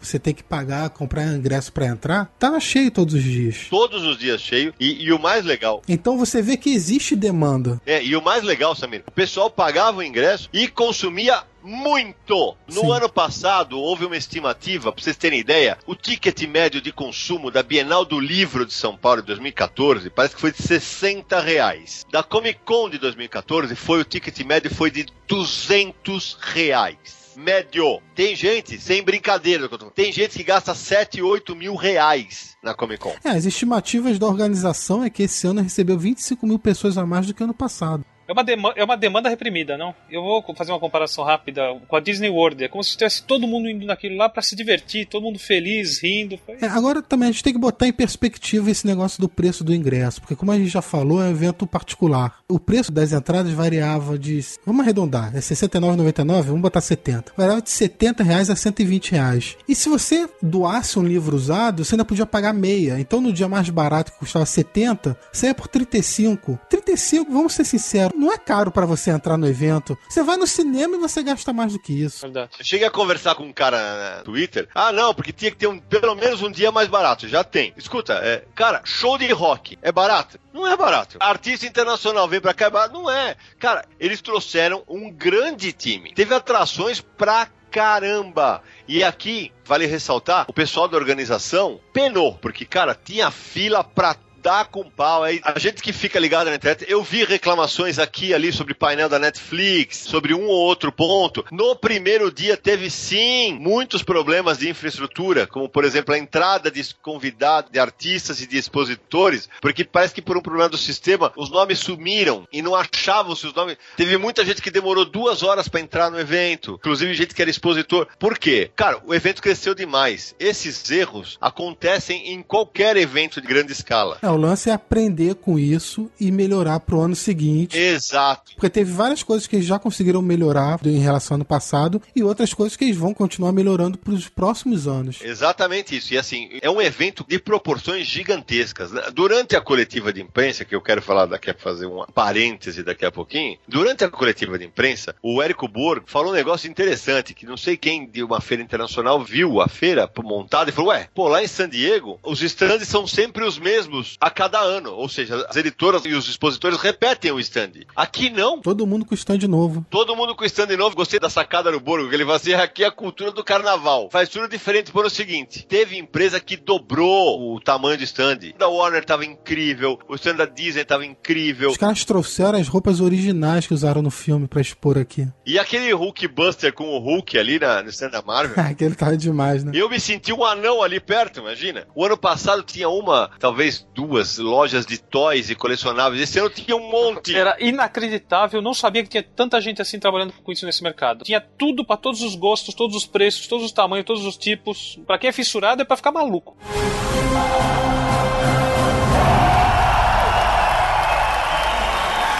você tem que pagar, comprar ingresso para entrar, tava cheio todos os dias. Todos os dias cheio. E, e, o mais legal. Então você vê que existe demanda. É, e o mais legal, Samir, o pessoal pagava o ingresso e consumia muito. No Sim. ano passado, houve uma estimativa, para vocês terem ideia, o ticket médio de consumo da Bienal do Livro de São Paulo de 2014 parece que foi de 60 reais. Da Comic Con de 2014, foi o ticket médio foi de 200 reais médio. Tem gente, sem brincadeira, tem gente que gasta 7, 8 mil reais na Comic Con. É, as estimativas da organização é que esse ano recebeu 25 mil pessoas a mais do que ano passado. É uma, é uma demanda reprimida, não? Eu vou fazer uma comparação rápida com a Disney World. É como se tivesse todo mundo indo naquilo lá para se divertir, todo mundo feliz, rindo. É, agora também a gente tem que botar em perspectiva esse negócio do preço do ingresso, porque como a gente já falou, é um evento particular. O preço das entradas variava de. Vamos arredondar, é R$ 69,99, vamos botar 70. Variava de 70 reais a 120 reais. E se você doasse um livro usado, você ainda podia pagar meia. Então no dia mais barato que custava 70, você ia por 35. 35, vamos ser sinceros não é caro para você entrar no evento. Você vai no cinema e você gasta mais do que isso. Verdade. Eu cheguei a conversar com um cara no Twitter. Ah, não, porque tinha que ter um, pelo menos um dia mais barato. Já tem. Escuta, é, cara, show de rock é barato? Não é barato. Artista internacional vem pra cá é barato? Não é. Cara, eles trouxeram um grande time. Teve atrações pra caramba! E aqui, vale ressaltar, o pessoal da organização penou, porque, cara, tinha fila pra dá com pau. Aí, a gente que fica ligado na internet, eu vi reclamações aqui ali sobre painel da Netflix, sobre um ou outro ponto. No primeiro dia teve sim muitos problemas de infraestrutura, como por exemplo a entrada de convidados, de artistas e de expositores, porque parece que por um problema do sistema os nomes sumiram e não achavam se os nomes. Teve muita gente que demorou duas horas para entrar no evento, inclusive gente que era expositor. Por quê? Cara, o evento cresceu demais. Esses erros acontecem em qualquer evento de grande escala. É, lance é aprender com isso e melhorar pro ano seguinte. Exato. Porque teve várias coisas que eles já conseguiram melhorar em relação ao ano passado e outras coisas que eles vão continuar melhorando pros próximos anos. Exatamente isso. E assim, é um evento de proporções gigantescas. Durante a coletiva de imprensa, que eu quero falar daqui a fazer um parêntese daqui a pouquinho, durante a coletiva de imprensa, o Érico Borg falou um negócio interessante, que não sei quem de uma feira internacional viu a feira montada e falou, ué, pô, lá em San Diego, os stands são sempre os mesmos a cada ano. Ou seja, as editoras e os expositores repetem o stand. Aqui não. Todo mundo com stand novo. Todo mundo com stand novo. Gostei da sacada do Borgo, que ele vai assim, aqui é a cultura do carnaval. Faz tudo diferente por o seguinte: teve empresa que dobrou o tamanho do stand. Da Warner tava incrível, o stand da Disney tava incrível. Os caras trouxeram as roupas originais que usaram no filme para expor aqui. E aquele Hulk Buster com o Hulk ali na, no stand da Marvel. aquele tava demais, né? Eu me senti um anão ali perto, imagina. O ano passado tinha uma, talvez duas duas lojas de toys e colecionáveis. Esse ano tinha um monte. Era inacreditável, não sabia que tinha tanta gente assim trabalhando com isso nesse mercado. Tinha tudo para todos os gostos, todos os preços, todos os tamanhos, todos os tipos. Para quem é fissurado é para ficar maluco.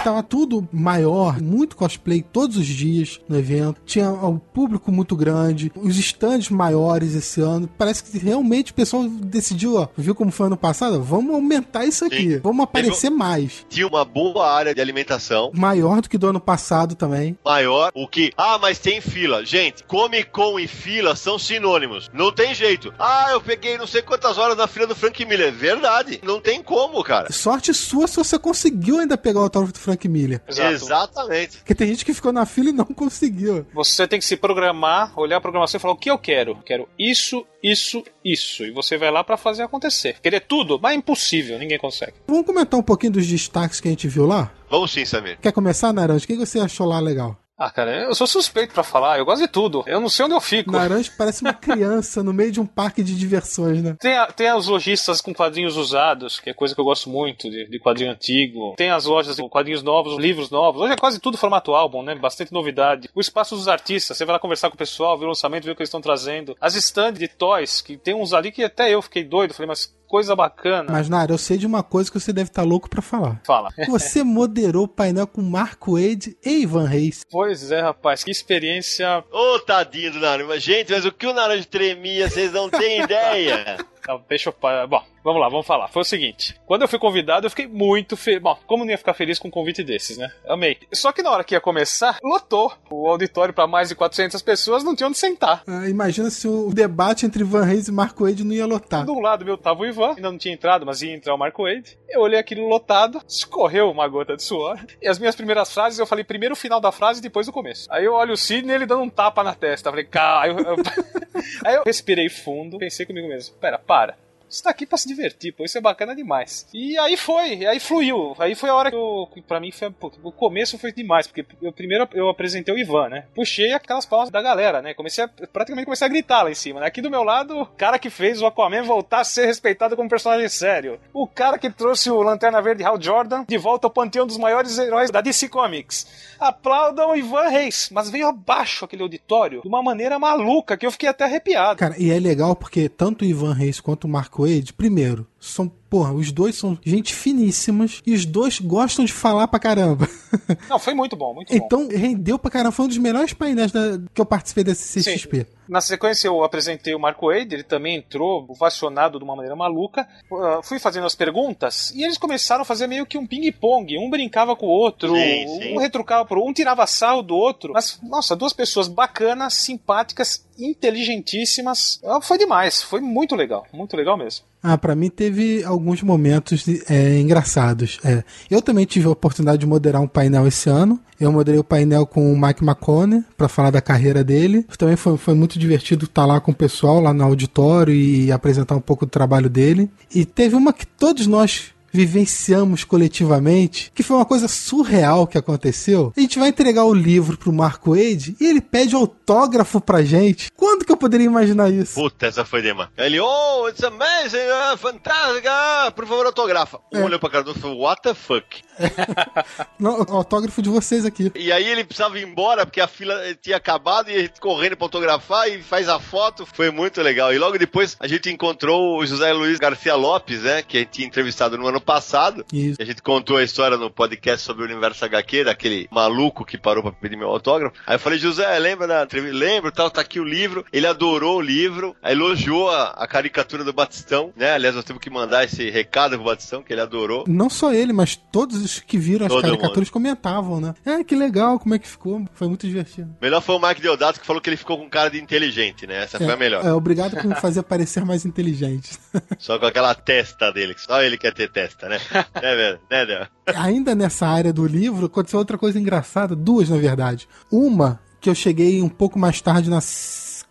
Tava tudo maior, muito cosplay todos os dias no evento. Tinha um público muito grande, os estandes maiores esse ano. Parece que realmente o pessoal decidiu, ó, viu como foi ano passado? Vamos aumentar isso aqui, Sim. vamos aparecer mais. Tinha uma boa área de alimentação, Maior do que do ano passado também. maior, o que. Ah, mas tem fila. Gente, Comic Con e fila são sinônimos. Não tem jeito. Ah, eu peguei não sei quantas horas na fila do Frank Miller. Verdade. Não tem como, cara. Sorte sua se você conseguiu ainda pegar o autógrafo do Frank Miller. Exato. Exatamente. Porque tem gente que ficou na fila e não conseguiu. Você tem que se programar, olhar a programação e falar o que eu quero. Quero isso, isso, isso. E você vai lá pra fazer acontecer. Querer tudo, mas é impossível, ninguém consegue. Vamos comentar um pouquinho dos destaques que a gente viu lá? Vamos sim, Samir. Quer começar, Naranja? O que você achou lá legal? Ah, cara, eu sou suspeito pra falar, eu gosto de tudo. Eu não sei onde eu fico. Naranja parece uma criança no meio de um parque de diversões, né? Tem, a- tem as lojistas com quadrinhos usados, que é coisa que eu gosto muito, de, de quadrinho antigo. Tem as lojas com quadrinhos novos, livros novos. Hoje é quase tudo formato álbum, né? Bastante novidade. O espaço dos artistas, você vai lá conversar com o pessoal, ver o lançamento, ver o que eles estão trazendo. As stands de toys, que tem uns ali que até eu fiquei doido. Falei, mas coisa bacana. Mas, Nara, eu sei de uma coisa que você deve estar louco pra falar. Fala. Você moderou o painel com Marco Wade e Ivan Reis. Pois é, rapaz, que experiência. Ô, tadinho do Naranja. Gente, mas o que o Naranja tremia, vocês não têm ideia. Tá, deixa eu. Bom, vamos lá, vamos falar. Foi o seguinte: quando eu fui convidado, eu fiquei muito feliz. Bom, como não ia ficar feliz com um convite desses, né? Amei. Só que na hora que ia começar, lotou. O auditório para mais de 400 pessoas não tinha onde sentar. Ah, imagina se o debate entre Ivan Reis e Marco Wade não ia lotar. Do lado meu tava o Ivan, ainda não tinha entrado, mas ia entrar o Marco Wade. Eu olhei aquilo lotado, escorreu uma gota de suor. E as minhas primeiras frases, eu falei primeiro o final da frase e depois o começo. Aí eu olho o Sidney ele dando um tapa na testa. Eu falei, cara. Aí eu, eu- Aí eu respirei fundo, pensei comigo mesmo: pera, para. Você tá aqui pra se divertir, pô, isso é bacana demais. E aí foi, aí fluiu. Aí foi a hora que eu, pra mim foi, pô, o começo foi demais, porque eu primeiro eu apresentei o Ivan, né? Puxei aquelas palmas da galera, né? Comecei a, praticamente comecei a gritar lá em cima, né? Aqui do meu lado, o cara que fez o Aquaman voltar a ser respeitado como personagem sério. O cara que trouxe o Lanterna Verde Hal Jordan de volta ao panteão dos maiores heróis da DC Comics. Aplaudam o Ivan Reis, mas veio abaixo aquele auditório de uma maneira maluca que eu fiquei até arrepiado. Cara, e é legal porque tanto o Ivan Reis quanto o Marco Wade, primeiro, são, porra, os dois são gente finíssimas e os dois gostam de falar pra caramba. Não, foi muito bom, muito bom. Então, rendeu pra caramba. Foi um dos melhores painéis da- que eu participei da CCXP. Na sequência, eu apresentei o Marco Wade, ele também entrou ovacionado de uma maneira maluca. Uh, fui fazendo as perguntas e eles começaram a fazer meio que um ping-pong. Um brincava com o outro, Sim, sim. um retrucava pro outro, um tirava sal do outro. Mas, nossa, duas pessoas bacanas, simpáticas, inteligentíssimas. Ah, Foi demais, foi muito legal, muito legal mesmo. Ah, pra mim teve alguns momentos é, engraçados. É, eu também tive a oportunidade de moderar um painel esse ano. Eu moderei o painel com o Mike McCone pra falar da carreira dele. Também foi, foi muito divertido estar lá com o pessoal, lá no auditório e apresentar um pouco do trabalho dele. E teve uma que todos nós vivenciamos coletivamente, que foi uma coisa surreal que aconteceu. A gente vai entregar o livro pro Marco Wade e ele pede autógrafo pra gente. Quando que eu poderia imaginar isso? Puta, essa foi demais. Ele, oh, it's amazing, ah, fantástica, ah, por favor, autografa. Um É. olhou pra cara do e falou, what the fuck? Não, autógrafo de vocês aqui. E aí ele precisava ir embora porque a fila tinha acabado e gente correndo pra autografar e faz a foto. Foi muito legal. E logo depois a gente encontrou o José Luiz Garcia Lopes, né? Que a gente tinha entrevistado no ano passado. Isso. A gente contou a história no podcast sobre o universo HQ, daquele maluco que parou pra pedir meu autógrafo. Aí eu falei, José, lembra da entrevista? Lembro, tal, tá aqui o livro. Ele adorou o livro, aí elogiou a, a caricatura do Batistão, né? Aliás, nós temos que mandar esse recado pro Batistão, que ele adorou. Não só ele, mas todos os que viram as Todo caricaturas comentavam, né? É, que legal, como é que ficou? Foi muito divertido. Melhor foi o Mike Deodato que falou que ele ficou com cara de inteligente, né? Essa foi a melhor. É, obrigado por me fazer parecer mais inteligente. Só com aquela testa dele, que só ele quer ter testa, né? né, velho? Né, Del? Ainda nessa área do livro, aconteceu outra coisa engraçada, duas na verdade. Uma que eu cheguei um pouco mais tarde na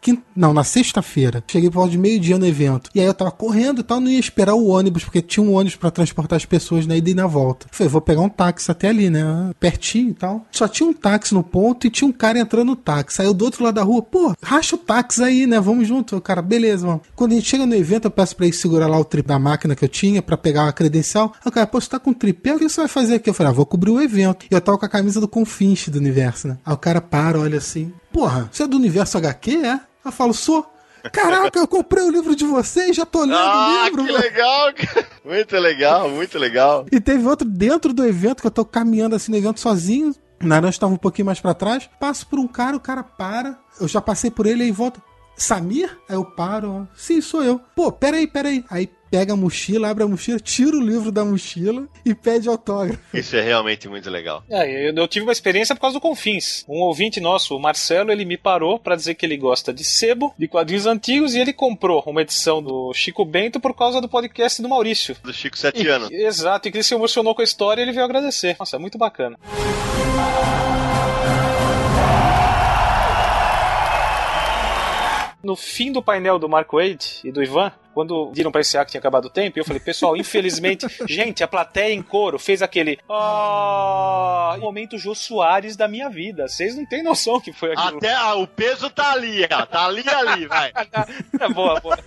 s- quin- não, na sexta-feira. Cheguei por volta de meio-dia no evento. E aí eu tava correndo e tal, não ia esperar o ônibus, porque tinha um ônibus pra transportar as pessoas na ida e na volta. Falei, vou pegar um táxi até ali, né? Pertinho e tal. Só tinha um táxi no ponto e tinha um cara entrando no táxi. Saiu do outro lado da rua, pô, racha o táxi aí, né? Vamos junto. O cara, beleza, mano. Quando a gente chega no evento, eu peço pra ele segurar lá o tripé da máquina que eu tinha pra pegar a credencial. Aí o cara, pô, você tá com tripé? O que você vai fazer aqui? Eu falei, ah, vou cobrir o evento. E eu tava com a camisa do Confinche do universo, né? Aí o cara para, olha assim, porra, você é do universo HQ, é? Eu falo, sou. Caraca, eu comprei o livro de vocês, já tô lendo ah, o livro. que mano." legal, cara. Muito legal, muito legal. E teve outro dentro do evento, que eu tô caminhando assim no evento sozinho. Naranjo estava um pouquinho mais pra trás. Passo por um cara, o cara para. Eu já passei por ele aí volta. Samir? Aí eu paro. ó. Sim, sou eu. Pô, peraí, peraí. Aí pega a mochila, abre a mochila, tira o livro da mochila e pede autógrafo. Isso é realmente muito legal. É, eu, eu tive uma experiência por causa do Confins. Um ouvinte nosso, o Marcelo, ele me parou pra dizer que ele gosta de sebo, de quadrinhos antigos, e ele comprou uma edição do Chico Bento por causa do podcast do Maurício. Do Chico Sete anos. Exato, e que ele se emocionou com a história e ele veio agradecer. Nossa, é muito bacana. No fim do painel do Mark Wade e do Ivan, quando viram pra esse que tinha acabado o tempo, eu falei, pessoal, infelizmente, gente, a plateia em coro fez aquele. Ah, momento Jô Soares da minha vida. Vocês não têm noção que foi aquilo. Até ah, o peso tá ali, ó. Tá ali e ali, vai. É boa, boa.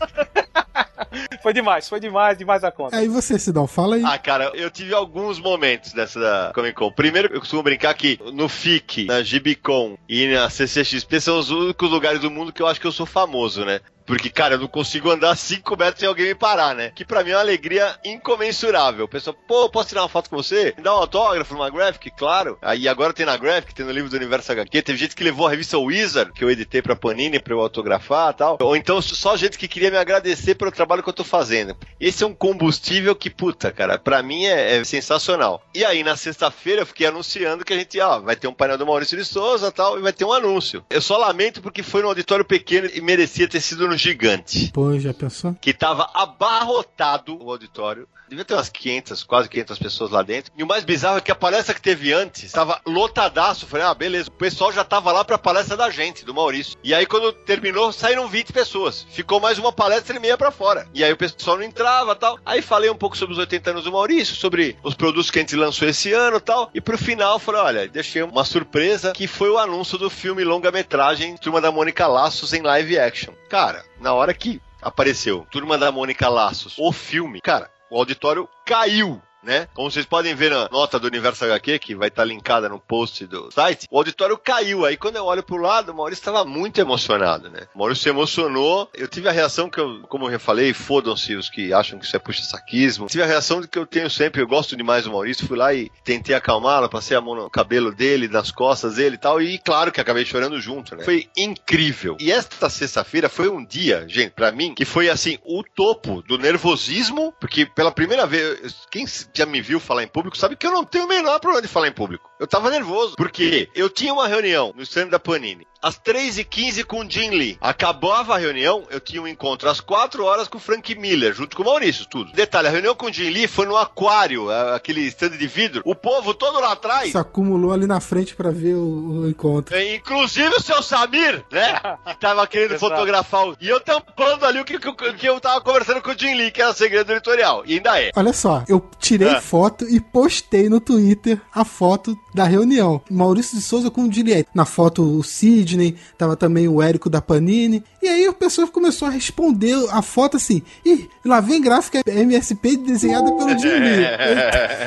foi demais, foi demais, demais a conta. Aí você, Sidão, fala aí. Ah, cara, eu tive alguns momentos dessa Comic Con. Primeiro, eu costumo brincar que no FIC, na Gibicon e na CCXP são os únicos lugares do mundo que eu acho que eu sou famoso, né? Porque, cara, eu não consigo andar 5 metros sem alguém me parar, né? Que pra mim é uma alegria incomensurável. O pessoal, pô, posso tirar uma foto com você? Me dá um autógrafo numa Graphic? Claro. Aí agora tem na Graphic, tem no livro do Universo HQ. Teve gente que levou a revista Wizard, que eu editei pra Panini pra eu autografar e tal. Ou então só gente que queria me agradecer pelo trabalho que eu tô fazendo. Esse é um combustível que, puta, cara, pra mim é, é sensacional. E aí, na sexta-feira, eu fiquei anunciando que a gente, ó, vai ter um painel do Maurício de Souza e tal, e vai ter um anúncio. Eu só lamento porque foi num auditório pequeno e merecia ter sido gigante Pô, já pensou? que tava abarrotado o auditório. Devia ter umas 500, quase 500 pessoas lá dentro. E o mais bizarro é que a palestra que teve antes tava lotadaço. Falei, ah, beleza. O pessoal já tava lá pra palestra da gente, do Maurício. E aí, quando terminou, saíram 20 pessoas. Ficou mais uma palestra e meia pra fora. E aí o pessoal não entrava tal. Aí falei um pouco sobre os 80 anos do Maurício, sobre os produtos que a gente lançou esse ano tal. E pro final, falei, olha, deixei uma surpresa que foi o anúncio do filme longa-metragem Turma da Mônica Laços em live action. Cara, na hora que apareceu Turma da Mônica Laços, o filme, cara, o auditório caiu. Né? Como vocês podem ver na nota do Universo HQ, que vai estar linkada no post do site, o auditório caiu. Aí quando eu olho pro lado, o Maurício estava muito emocionado, né? O Maurício se emocionou. Eu tive a reação que eu, como eu falei, fodam-se os que acham que isso é puxa-saquismo. Tive a reação de que eu tenho sempre, eu gosto demais do Maurício. Fui lá e tentei acalmá-lo, passei a mão no cabelo dele, nas costas dele e tal. E claro que acabei chorando junto, né? Foi incrível. E esta sexta-feira foi um dia, gente, pra mim, que foi assim, o topo do nervosismo, porque pela primeira vez, quem já me viu falar em público sabe que eu não tenho o menor problema de falar em público. Eu tava nervoso, porque eu tinha uma reunião no stand da Panini. Às 3h15 com o Jim Lee. Acabava a reunião, eu tinha um encontro às 4 horas com o Frank Miller, junto com o Maurício, tudo. Detalhe, a reunião com o Jim Lee foi no aquário, a- aquele stand de vidro. O povo todo lá atrás Se acumulou ali na frente pra ver o, o encontro. é, Inclusive o seu Samir, né? Que tava querendo fotografar o. E eu tampando ali o que, que, que eu tava conversando com o Jim Lee, que era segredo editorial. E ainda é. Olha só, eu tirei É. foto e postei no Twitter a foto da reunião. Maurício de Souza com o Juliette. Na foto o Sidney, tava também o Érico da Panini. E aí o pessoal começou a responder a foto assim: Ih, lá vem gráfica MSP desenhada pelo Jim Lee.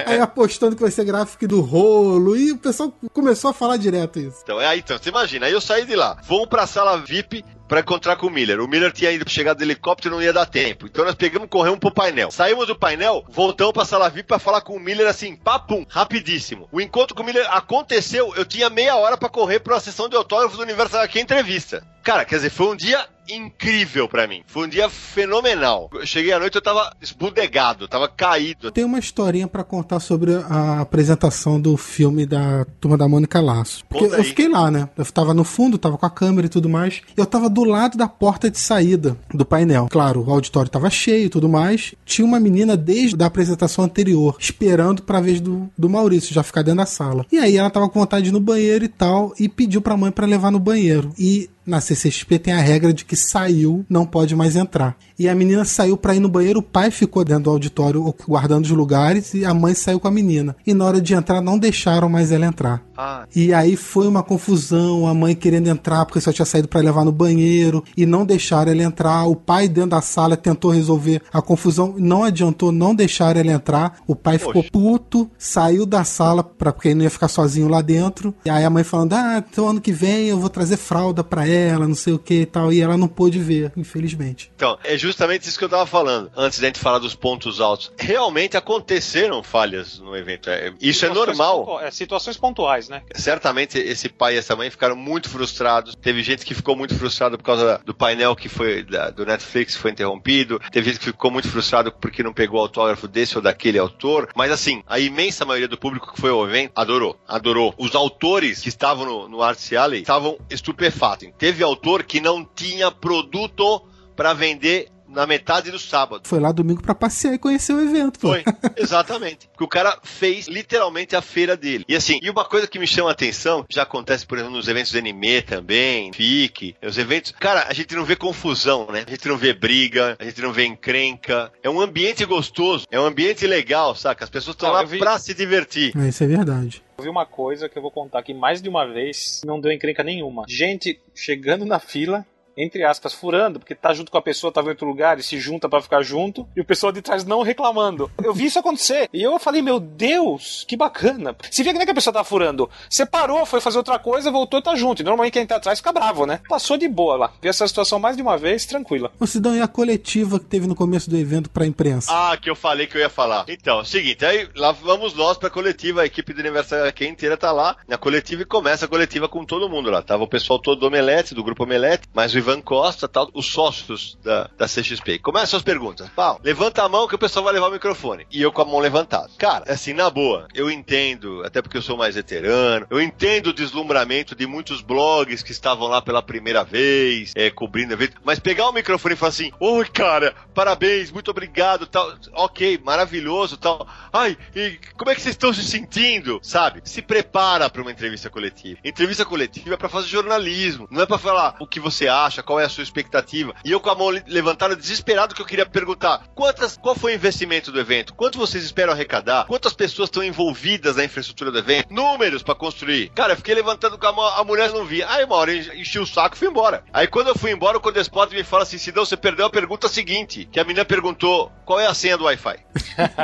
aí apostando que vai ser gráfico do rolo. E o pessoal começou a falar direto isso. Então, é aí, então, você imagina, aí eu saí de lá, vamos pra sala VIP pra encontrar com o Miller. O Miller tinha ido chegar do helicóptero e não ia dar tempo. Então nós pegamos corremos pro painel. Saímos do painel, voltamos pra sala VIP pra falar com o Miller assim, papum, rapidíssimo. O encontro com o Miller aconteceu, eu tinha meia hora pra correr pra uma sessão de autógrafos do Universo aqui entrevista. Cara, quer dizer, foi um dia incrível pra mim. Foi um dia fenomenal. Eu cheguei à noite, eu tava esbudegado, tava caído. Tem uma historinha pra contar sobre a apresentação do filme da Turma da Mônica Laços. Porque eu fiquei lá, né? Eu tava no fundo, tava com a câmera e tudo mais. Eu tava do lado da porta de saída do painel. Claro, o auditório tava cheio e tudo mais. Tinha uma menina desde a apresentação anterior, esperando pra vez do, do Maurício já ficar dentro da sala. E aí ela tava com vontade de ir no banheiro e tal, e pediu pra mãe pra levar no banheiro. E na CCXP tem a regra de que saiu, não pode mais entrar. E a menina saiu pra ir no banheiro, o pai ficou dentro do auditório guardando os lugares e a mãe saiu com a menina. E na hora de entrar, não deixaram mais ela entrar. Ah, E aí foi uma confusão, a mãe querendo entrar porque só tinha saído pra levar no banheiro e não deixaram ela entrar. O pai dentro da sala tentou resolver a confusão, não adiantou, não deixaram ela entrar. O pai ficou Poxa. puto, saiu da sala para porque ele não ia ficar sozinho lá dentro. E aí a mãe falando: "Ah, então ano que vem eu vou trazer fralda pra ela, não sei o que e tal". E ela não pôde ver, infelizmente. Então, é justamente isso que eu tava falando, antes da gente falar dos pontos altos. Realmente aconteceram falhas no evento. É, isso é Situações normal. pontua- é, situações pontuais, né? Certamente esse pai e essa mãe ficaram muito frustrados. Teve gente que ficou muito frustrada por causa do painel que foi da- do Netflix que foi interrompido. Teve gente que ficou muito frustrado porque não pegou o autógrafo desse ou daquele autor. Mas assim, a imensa maioria do público que foi ao evento adorou. Adorou. Os autores que estavam no, no Arts Alley estavam estupefatos. Teve autor que não tinha produto para vender na metade do sábado. Foi lá domingo pra passear e conhecer o evento, pô. Foi, exatamente. Porque o cara fez literalmente a feira dele. E assim, e uma coisa que me chama a atenção, já acontece, por exemplo, nos eventos de anime também, FIC, os eventos. Cara, a gente não vê confusão, né? A gente não vê briga, a gente não vê encrenca. É um ambiente gostoso, é um ambiente legal, saca? As pessoas estão lá vi- pra se divertir. É, Isso é verdade. Eu vi uma coisa que eu vou contar aqui mais de uma vez, não deu encrenca nenhuma. Gente chegando na fila, entre aspas, furando, porque tá junto com a pessoa, tava em outro lugar e se junta pra ficar junto, e o pessoal de trás não reclamando. Eu vi isso acontecer. E eu falei, meu Deus, que bacana. Se vê que nem que a pessoa tá furando. Você parou, foi fazer outra coisa, voltou e tá junto. E normalmente quem tá atrás fica bravo, né? Passou de boa lá. Vi essa situação mais de uma vez, tranquila. Ô Sidão, e a coletiva que teve no começo do evento pra imprensa? Ah, que eu falei que eu ia falar. Então, é o seguinte, aí lá vamos nós pra coletiva, a equipe do Universal aqui inteira tá lá na coletiva e começa a coletiva com todo mundo lá. Tava o pessoal todo do Omelete, do grupo Omelete, mais o Ivan Costa, tal, os sócios da, da CXP. Começam as perguntas. Paulo, levanta a mão que o pessoal vai levar o microfone. E eu com a mão levantada. Cara, assim, na boa, eu entendo, até porque eu sou mais veterano, eu entendo o deslumbramento de muitos blogs que estavam lá pela primeira vez, é, cobrindo evento, mas pegar o microfone e falar assim, oi, cara, parabéns, muito obrigado, tal, ok, maravilhoso, tal. Ai, e como é que vocês estão se sentindo? Sabe? Se prepara para uma entrevista coletiva. Entrevista coletiva é para fazer jornalismo, não é para falar o que você acha, qual é a sua expectativa. E eu com a mão le- levantada, desesperado, que eu queria perguntar: quantas, qual foi o investimento do evento? Quanto vocês esperam arrecadar? Quantas pessoas estão envolvidas na infraestrutura do evento? Números para construir. Cara, eu fiquei levantando com a mão, a mulher não via. Aí uma hora eu enchi o saco e fui embora. Aí quando eu fui embora, o Codespot me fala assim: Sidão, você perdeu a pergunta seguinte. Que a menina perguntou: qual é a senha do Wi-Fi?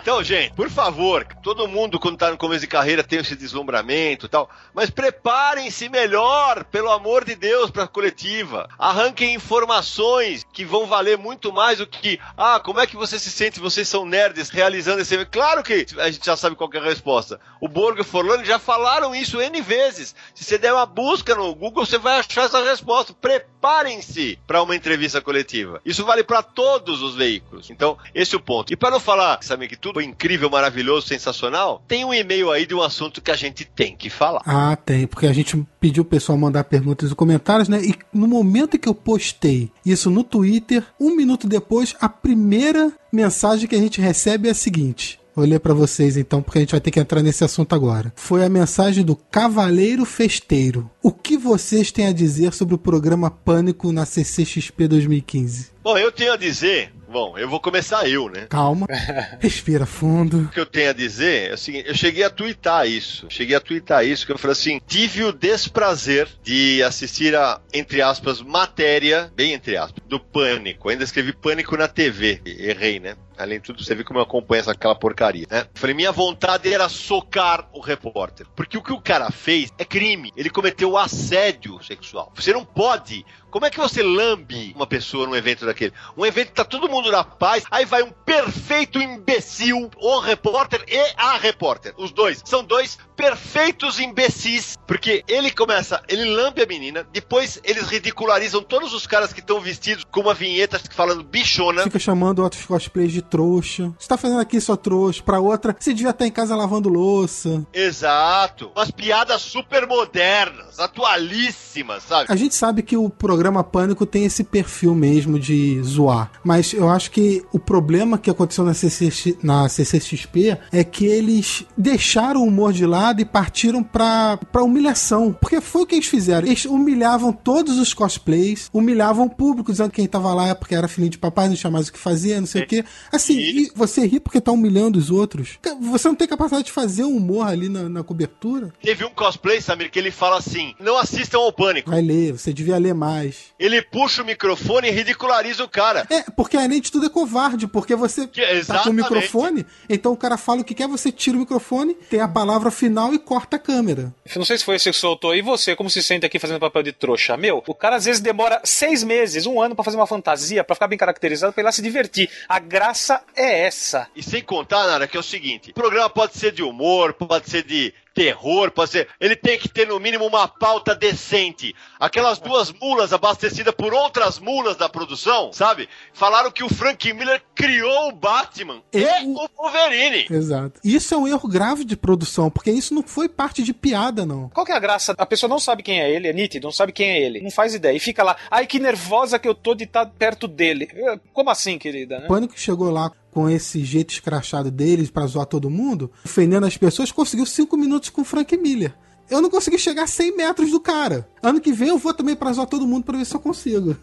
Então, gente, por favor, todo mundo quando tá no começo de carreira tem esse deslumbramento e tal, mas preparem-se melhor, pelo amor de Deus, pra coletiva. Arranquem informações que vão valer muito mais do que, ah, como é que você se sente, vocês são nerds realizando esse evento? Claro que a gente já sabe qual é a resposta. O Borgo e Forlani já falaram isso N vezes. Se você der uma busca no Google, você vai achar essa resposta. Preparem-se para uma entrevista coletiva. Isso vale para todos os veículos. Então, esse é o ponto. E para não falar, sabe que tudo foi incrível, maravilhoso, sensacional, tem um e-mail aí de um assunto que a gente tem que falar. Ah, tem, porque a gente pediu o pessoal mandar perguntas e comentários, né? E no momento que eu postei isso no Twitter, um minuto depois, a primeira mensagem que a gente recebe é a seguinte. Vou ler pra vocês então, porque a gente vai ter que entrar nesse assunto agora. Foi a mensagem do Cavaleiro Festeiro. O que vocês têm a dizer sobre o programa Pânico na CCXP 2015? Bom, eu tenho a dizer, bom, eu vou começar eu, né? Calma, respira fundo. O que eu tenho a dizer é o seguinte, eu cheguei a twittar isso. Cheguei a twittar isso, que eu falei assim, tive o desprazer de assistir a, entre aspas, matéria, bem entre aspas, do Pânico. Ainda escrevi Pânico na TV. Errei, né? Além de tudo, você viu como eu acompanho essa, aquela porcaria, né? Falei, minha vontade era socar o repórter. Porque o que o cara fez é crime. Ele cometeu assédio sexual. Você não pode. Como é que você lambe uma pessoa num evento daquele? Um evento que tá todo mundo na paz, aí vai um perfeito imbecil, o repórter e a repórter. Os dois. São dois perfeitos imbecis. Porque ele começa, ele lambe a menina, depois eles ridicularizam todos os caras que estão vestidos com uma vinheta falando bichona. Fica chamando outros cosplays de trouxa. Você tá fazendo aqui sua trouxa. Pra outra, você devia estar em casa lavando louça. Exato. Umas piadas super modernas, atualíssimas, sabe? A gente sabe que o programa Pânico tem esse perfil mesmo de zoar. Mas eu acho que o problema que aconteceu na, CCX, na CCXP é que eles deixaram o humor de lado e partiram pra, pra humilhação. Porque foi o que eles fizeram. Eles humilhavam todos os cosplays, humilhavam o público, dizendo que quem tava lá é porque era filhinho de papai, não tinha mais o que fazer, não sei o quê. Assim, e você ri porque tá humilhando os outros. Você não tem capacidade de fazer um humor ali na, na cobertura. Teve um cosplay, Samir, que ele fala assim: não assistam ao pânico. Vai ler, você devia ler mais. Ele puxa o microfone e ridiculariza o cara. É, porque além de tudo é covarde, porque você Que- tá com o microfone, então o cara fala o que quer, você tira o microfone, tem a palavra final e corta a câmera. Eu Não sei se foi esse que soltou. E você, como se sente aqui fazendo papel de trouxa? Meu, o cara às vezes demora seis meses, um ano pra fazer uma fantasia, pra ficar bem caracterizado, pra ir lá se divertir. A graça é essa. E sem contar, Nara, que é o seguinte: o programa pode ser de humor, pode ser de terror, pode ser. Ele tem que ter no mínimo uma pauta decente. Aquelas duas mulas abastecidas por outras mulas da produção, sabe? Falaram que o Frank Miller criou o Batman E e, o- Wolverine. Exato. Isso é um erro grave de produção, porque isso não foi parte de piada, não. Qual que é a graça? A pessoa não sabe quem é ele, é nítido, não sabe quem é ele. Não faz ideia. E fica lá, ai que nervosa que eu tô de estar perto dele. Eh, Como assim, querida? né? O Pânico chegou lá com esse jeito escrachado deles pra zoar todo mundo, ofendendo as pessoas, conseguiu cinco minutos com o Frank Miller. Eu não consegui chegar a 100 metros do cara. Ano que vem eu vou também pra zoar todo mundo pra ver se eu consigo.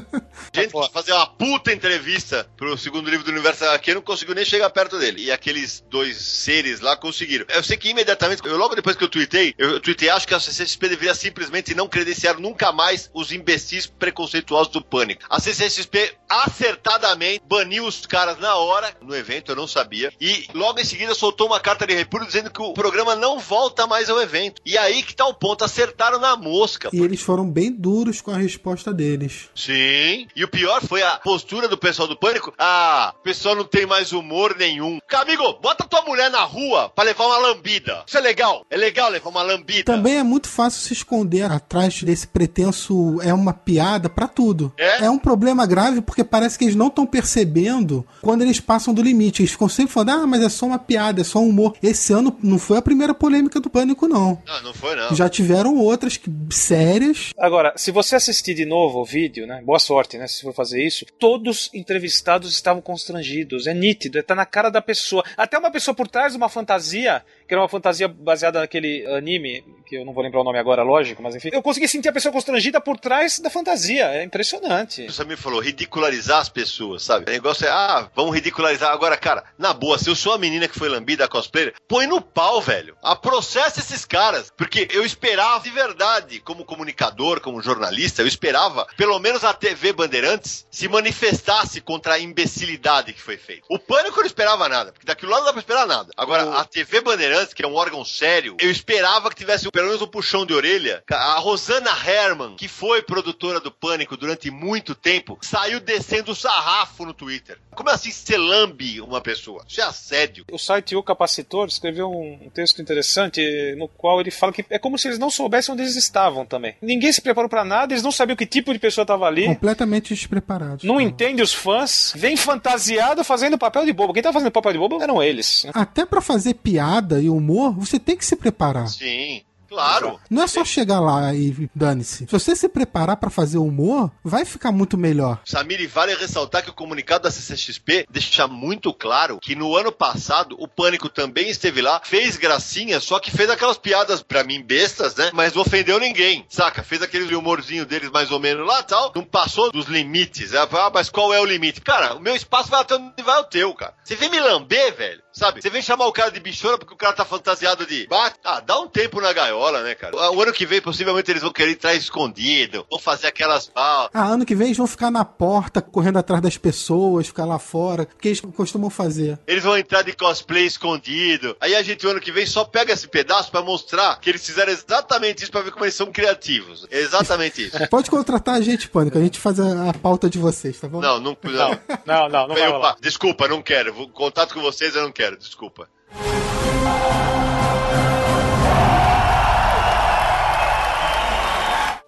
Gente que fazer uma puta entrevista pro segundo livro do universo aqui não conseguiu nem chegar perto dele. E aqueles dois seres lá conseguiram. Eu sei que imediatamente, eu, logo depois que eu tuitei, eu, eu tuitei, acho que a CCXP deveria simplesmente não credenciar nunca mais os imbecis preconceituosos do pânico. A CCXP acertadamente baniu os caras na hora no evento, eu não sabia. E logo em seguida soltou uma carta de repúdio dizendo que o programa não volta mais ao evento. E aí que tá o ponto, acertaram na mosca. E eles foram bem duros com a resposta deles. Sim. E o pior foi a postura do pessoal do pânico. Ah, o pessoal não tem mais humor nenhum. Amigo, bota tua mulher na rua pra levar uma lambida. Isso é legal. É legal levar uma lambida. Também é muito fácil se esconder atrás desse pretenso é uma piada pra tudo. É? um problema grave porque parece que eles não estão percebendo quando eles passam do limite. Eles ficam sempre falando, ah, mas é só uma piada, é só um humor. Esse ano não foi a primeira polêmica do pânico, não. Não, não foi não. Já tiveram outras que- sérias. Agora, se você assistir de novo o vídeo, né? Boa sorte, né? Se for fazer isso, todos entrevistados estavam constrangidos. É nítido, tá na cara da pessoa. Até uma pessoa por trás de uma fantasia, que era uma fantasia baseada naquele anime, que eu não vou lembrar o nome agora, lógico, mas enfim. Eu consegui sentir a pessoa constrangida por trás da fantasia. É impressionante. O Samir falou, ridicularizar as pessoas, sabe? O negócio é, ah, vamos ridicularizar. Agora, cara, na boa, se eu sou a menina que foi lambida, a cosplayer, põe no pau, velho. A processa esses caras. Porque eu esperava, de verdade, como comunicador, como jornalista, eu esperava, pelo menos a TV Bandeirantes se manifestasse contra a imbecilidade que foi feita. O pânico eu não esperava nada, porque daquilo lá não dá pra esperar nada. Agora, a TV Bandeirantes, que é um órgão sério, eu esperava que tivesse pelo menos um puxão de orelha. A Rosana Herman, que foi produtora do Pânico durante muito tempo, saiu descendo o sarrafo no Twitter. Como assim você lambe uma pessoa? Isso é assédio. O site O Capacitor escreveu um texto interessante no qual ele fala que é como se eles não soubessem onde eles estavam também. Ninguém se preparou pra nada, eles não sabiam que tipo de pessoa estava ali. Completamente despreparados. Não entende os fãs, vem fantasiado fazendo papel de bobo. Quem tá fazendo papel de bobo eram eles. né? Até pra fazer piada e humor, você tem que se preparar. Sim, claro. Não é só chegar lá e dane-se. Se você se preparar pra fazer humor, vai ficar muito melhor. Samir, e vale ressaltar que o comunicado da CCXP deixa muito claro que no ano passado o Pânico também esteve lá, fez gracinha, só que fez aquelas piadas pra mim bestas, né? Mas não ofendeu ninguém, saca? Fez aquele humorzinho deles mais ou menos lá tal, não passou dos limites. Ah, mas qual é o limite? Cara, o meu espaço vai até onde vai o teu, cara. Você vem me lamber, velho, sabe? Você vem chamar o cara de bichona porque o cara tá fantasiado de bate. Ah, dá um tempo na gaiola, né, cara? O ano que vem, possivelmente, eles vão querer entrar escondido, vão fazer aquelas pau. Ah, ano que vem eles vão ficar na porta, correndo atrás das pessoas, ficar lá fora, porque eles costumam fazer. Eles vão entrar de cosplay escondido. Aí a gente, o ano que vem, só pega esse pedaço pra mostrar que eles fizeram exatamente isso pra ver como eles são criativos. Exatamente isso. Pode contratar a gente, Pânico, a gente faz a, a pauta de vocês, tá bom? Não, não. Não, não. não, não, Eu, desculpa, não quero. Vou- Contato com vocês eu não quero, desculpa.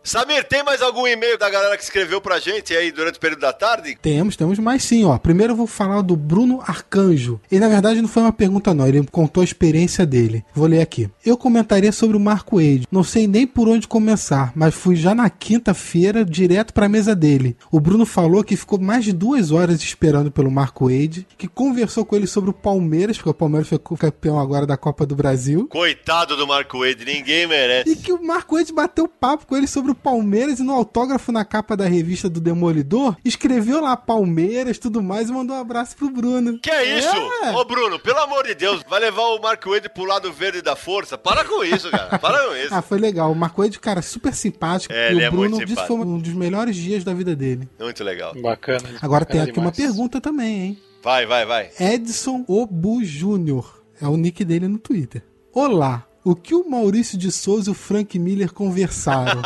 Samir, tem mais algum e-mail da galera que escreveu pra gente aí durante o período da tarde? Temos, temos mais sim, ó. Primeiro eu vou falar do Bruno Arcanjo. E na verdade não foi uma pergunta não, ele contou a experiência dele. Vou ler aqui. Eu comentaria sobre o Marco Wade. Não sei nem por onde começar, mas fui já na quinta-feira direto pra mesa dele. O Bruno falou que ficou mais de duas horas esperando pelo Marco Wade, que conversou com ele sobre o Palmeiras, porque o Palmeiras foi campeão agora da Copa do Brasil. Coitado do Marco Wade, ninguém merece. E que o Marco Wade bateu papo com ele sobre o Palmeiras e no autógrafo na capa da revista do Demolidor, escreveu lá Palmeiras, tudo mais e mandou um abraço pro Bruno. Que é isso? É. Ô Bruno, pelo amor de Deus, vai levar o Marco Wade pro lado verde da força? Para com isso, cara. Para com isso. Ah, foi legal. O Marco Wade, cara, super simpático. É, e ele o é Bruno muito disse que foi um dos melhores dias da vida dele. Muito legal. Bacana. Agora tem bacana aqui uma demais. pergunta também, hein? Vai, vai, vai. Edson Obu Júnior. É o nick dele no Twitter. Olá. O que o Maurício de Souza e o Frank Miller conversaram?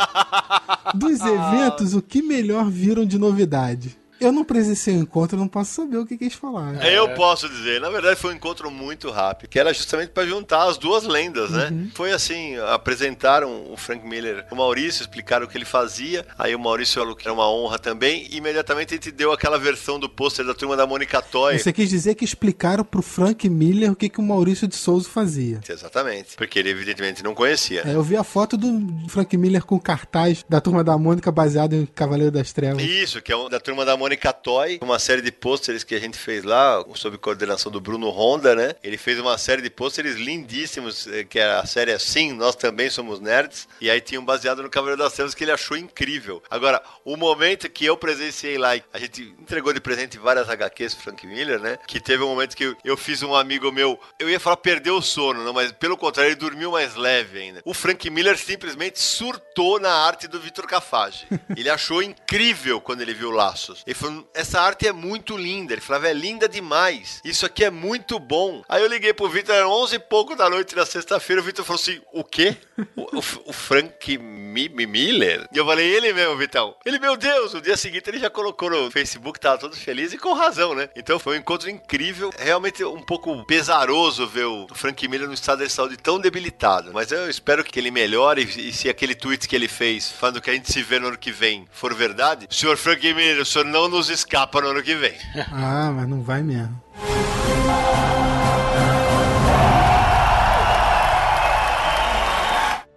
Dos eventos, o que melhor viram de novidade? Eu não presenciei o encontro, não posso saber o que, que eles falaram. Eu posso dizer, na verdade foi um encontro muito rápido, que era justamente para juntar as duas lendas, né? Foi assim, apresentaram o Frank Miller, o Maurício, explicaram o que ele fazia, aí o Maurício falou que era uma honra também, e imediatamente a gente deu aquela versão do pôster da turma da Mônica Toy. Você quis dizer que explicaram pro Frank Miller o que, que o Maurício de Souza fazia. Exatamente, porque ele evidentemente não conhecia. É, eu vi a foto do Frank Miller com cartaz da turma da Mônica baseado em Cavaleiro das Trevas. Isso, que é um- da turma da Mônica Toy, uma série de pôsteres que a gente fez lá, sob coordenação do Bruno Honda, né? Ele fez uma série de pôsteres lindíssimos, eh, que é a série assim, nós também somos nerds, e aí tinha um baseado no Cavaleiro das Trevas que ele achou incrível. Agora, o momento que eu presenciei lá, a gente entregou de presente várias HQs pro Frank Miller, né? Que teve um momento que eu, eu fiz um amigo meu, eu ia falar perdeu o sono, não, mas pelo contrário, ele dormiu mais leve ainda. O Frank Miller simplesmente surtou na arte do Vitor Cafage. Ele achou incrível quando ele viu Laços. Ele essa arte é muito linda. Ele falava, é linda demais. Isso aqui é muito bom. Aí eu liguei pro Vitor, eram 11 e pouco da noite na sexta-feira, o Vitor falou assim, o quê? O, o- o Frank Mi- Mi- Miller? E eu falei, ele mesmo, Vitão. Ele, meu Deus, no dia seguinte ele já colocou no Facebook, tava todo feliz e com razão, né? Então foi um encontro incrível. Realmente um pouco pesaroso ver o Frank Miller no estado de saúde tão debilitado. Mas eu espero que ele melhore e se aquele tweet que ele fez, falando que a gente se vê no ano que vem, for verdade, senhor Frank Miller, o senhor não nos escapa no ano que vem. Ah, mas não vai mesmo.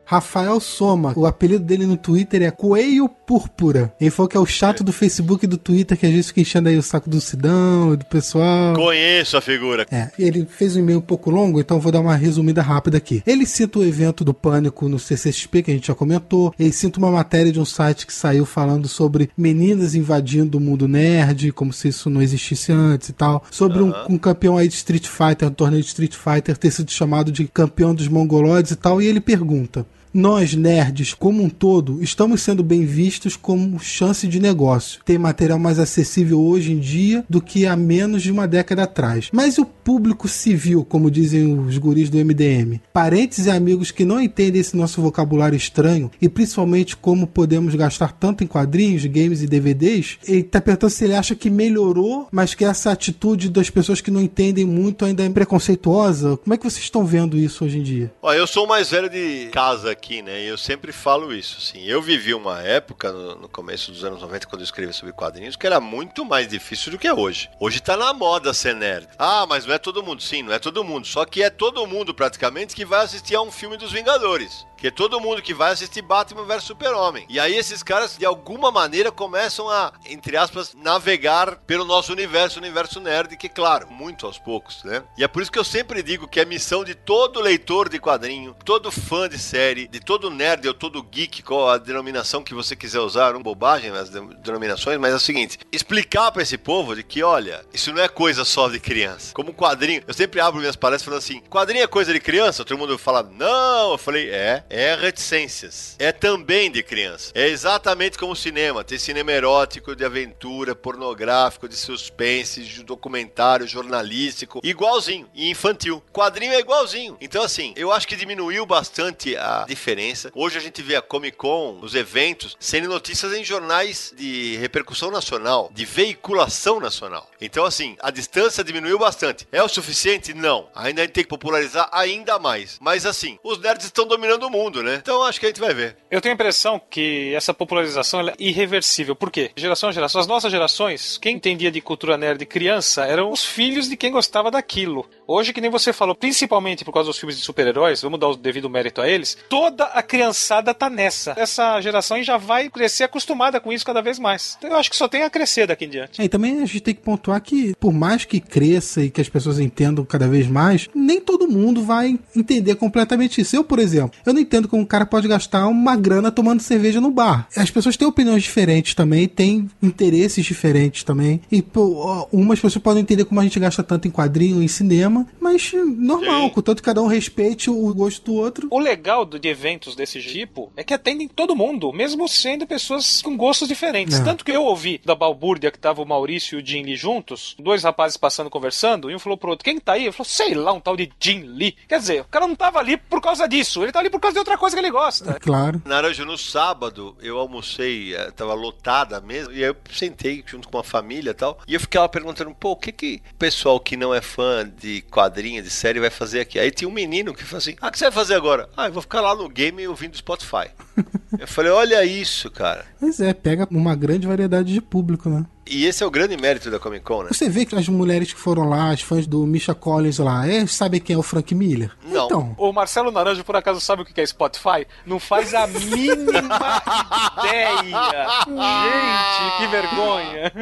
Rafael Soma, o apelido dele no Twitter é Coelho Púrpura. Ele falou que é o chato do Facebook e do Twitter que às vezes fica enchendo aí o saco do Sidão e do pessoal. Conheço a figura. É, ele fez um e-mail um pouco longo, então vou dar uma resumida rápida aqui. Ele cita o evento do Pânico no CCXP, que a gente já comentou. Ele cita uma matéria de um site que saiu falando sobre meninas invadindo o mundo nerd, como se isso não existisse antes e tal. Sobre um, um campeão aí de Street Fighter, um torneio de Street Fighter, ter sido chamado de campeão dos mongoloides e tal. E ele pergunta. Nós, nerds, como um todo, estamos sendo bem vistos como chance de negócio. Tem material mais acessível hoje em dia do que há menos de uma década atrás. Mas o público civil, como dizem os guris do MDM? Parentes e amigos que não entendem esse nosso vocabulário estranho e principalmente como podemos gastar tanto em quadrinhos, games e DVDs, ele tá perguntando se ele acha que melhorou, mas que essa atitude das pessoas que não entendem muito ainda é preconceituosa. Como é que vocês estão vendo isso hoje em dia? Eu sou o mais velho de casa aqui, né? E eu sempre falo isso, assim. Eu vivi uma época, no, no começo dos anos 90, quando eu escrevi sobre quadrinhos, que era muito mais difícil do que hoje. Hoje tá na moda ser nerd. Ah, mas não é todo mundo. Sim, não é todo mundo. Só que é todo mundo, praticamente, que vai assistir a um filme dos Vingadores. Que é todo mundo que vai assistir Batman vs Super-Homem. E aí esses caras, de alguma maneira, começam a, entre aspas, navegar pelo nosso universo, universo nerd, que, claro, muito aos poucos, né? E é por isso que eu sempre digo que a missão de todo leitor de quadrinho, todo fã de série, de todo nerd ou todo geek, qual a denominação que você quiser usar, não bobagem as de- denominações, mas é o seguinte: explicar pra esse povo de que, olha, isso não é coisa só de criança. Como quadrinho, eu sempre abro minhas palestras falando assim: quadrinho é coisa de criança? Todo mundo fala, não. Eu falei, é, é reticências. É também de criança. É exatamente como o cinema: tem cinema erótico, de aventura, pornográfico, de suspense, de documentário, jornalístico, igualzinho, e infantil. Quadrinho é igualzinho. Então, assim, eu acho que diminuiu bastante a diferença. Hoje a gente vê a Comic Con, os eventos, sendo notícias em jornais de repercussão nacional, de veiculação nacional. Então, assim, a distância diminuiu bastante. É o suficiente? Não. Ainda a gente tem que popularizar ainda mais. Mas, assim, os nerds estão dominando o mundo, né? Então acho que a gente vai ver. Eu tenho a impressão que essa popularização é irreversível. Por quê? Geração a geração. As nossas gerações, quem entendia de cultura nerd criança eram os filhos de quem gostava daquilo. Hoje, que nem você falou, principalmente por causa dos filmes de super-heróis, vamos dar o devido mérito a eles, toda a criançada tá nessa. Essa geração já vai crescer acostumada com isso cada vez mais. Então eu acho que só tem a crescer daqui em diante. É, e também a gente tem que pontuar que, por mais que cresça e que as pessoas entendam cada vez mais, nem todo mundo vai entender completamente isso. Eu, por exemplo, eu não entendo como um cara pode gastar uma grana tomando cerveja no bar. As pessoas têm opiniões diferentes também, têm interesses diferentes também. E pô, umas pessoas podem entender como a gente gasta tanto em quadrinho, em cinema, mas normal, Sim. contanto que cada um respeite o gosto do outro. O legal de eventos desse tipo é que atendem todo mundo, mesmo sendo pessoas com gostos diferentes. É. Tanto que eu ouvi da balbúrdia que tava o Maurício e o Jim Lee juntos, dois rapazes passando conversando, e um falou pro outro, quem tá aí? Ele falou, sei lá, um tal de Jim Lee. Quer dizer, o cara não tava ali por causa disso, ele tá ali por causa de outra coisa que ele gosta. É claro. Naranjo, no sábado, eu almocei, eh, tava lotada mesmo, e aí eu sentei junto com uma família e tal, e eu ficava perguntando, pô, o que que o pessoal que não é fã de quadrinha, de série, vai fazer aqui? Aí tinha um menino que falou assim, ah, o que você vai fazer agora? Ah, eu vou ficar lá no game ouvindo Spotify. eu falei, olha isso, cara. Mas é, pega uma grande variedade de público, né? E esse é o grande mérito da Comic Con, né? Você vê que as mulheres que foram lá, as fãs do Misha Collins lá, é, sabem quem é o Frank Miller? Não. Então, O Marcelo Naranjo, por acaso, sabe o que é Spotify? Não faz a mínima ideia. Gente, que vergonha.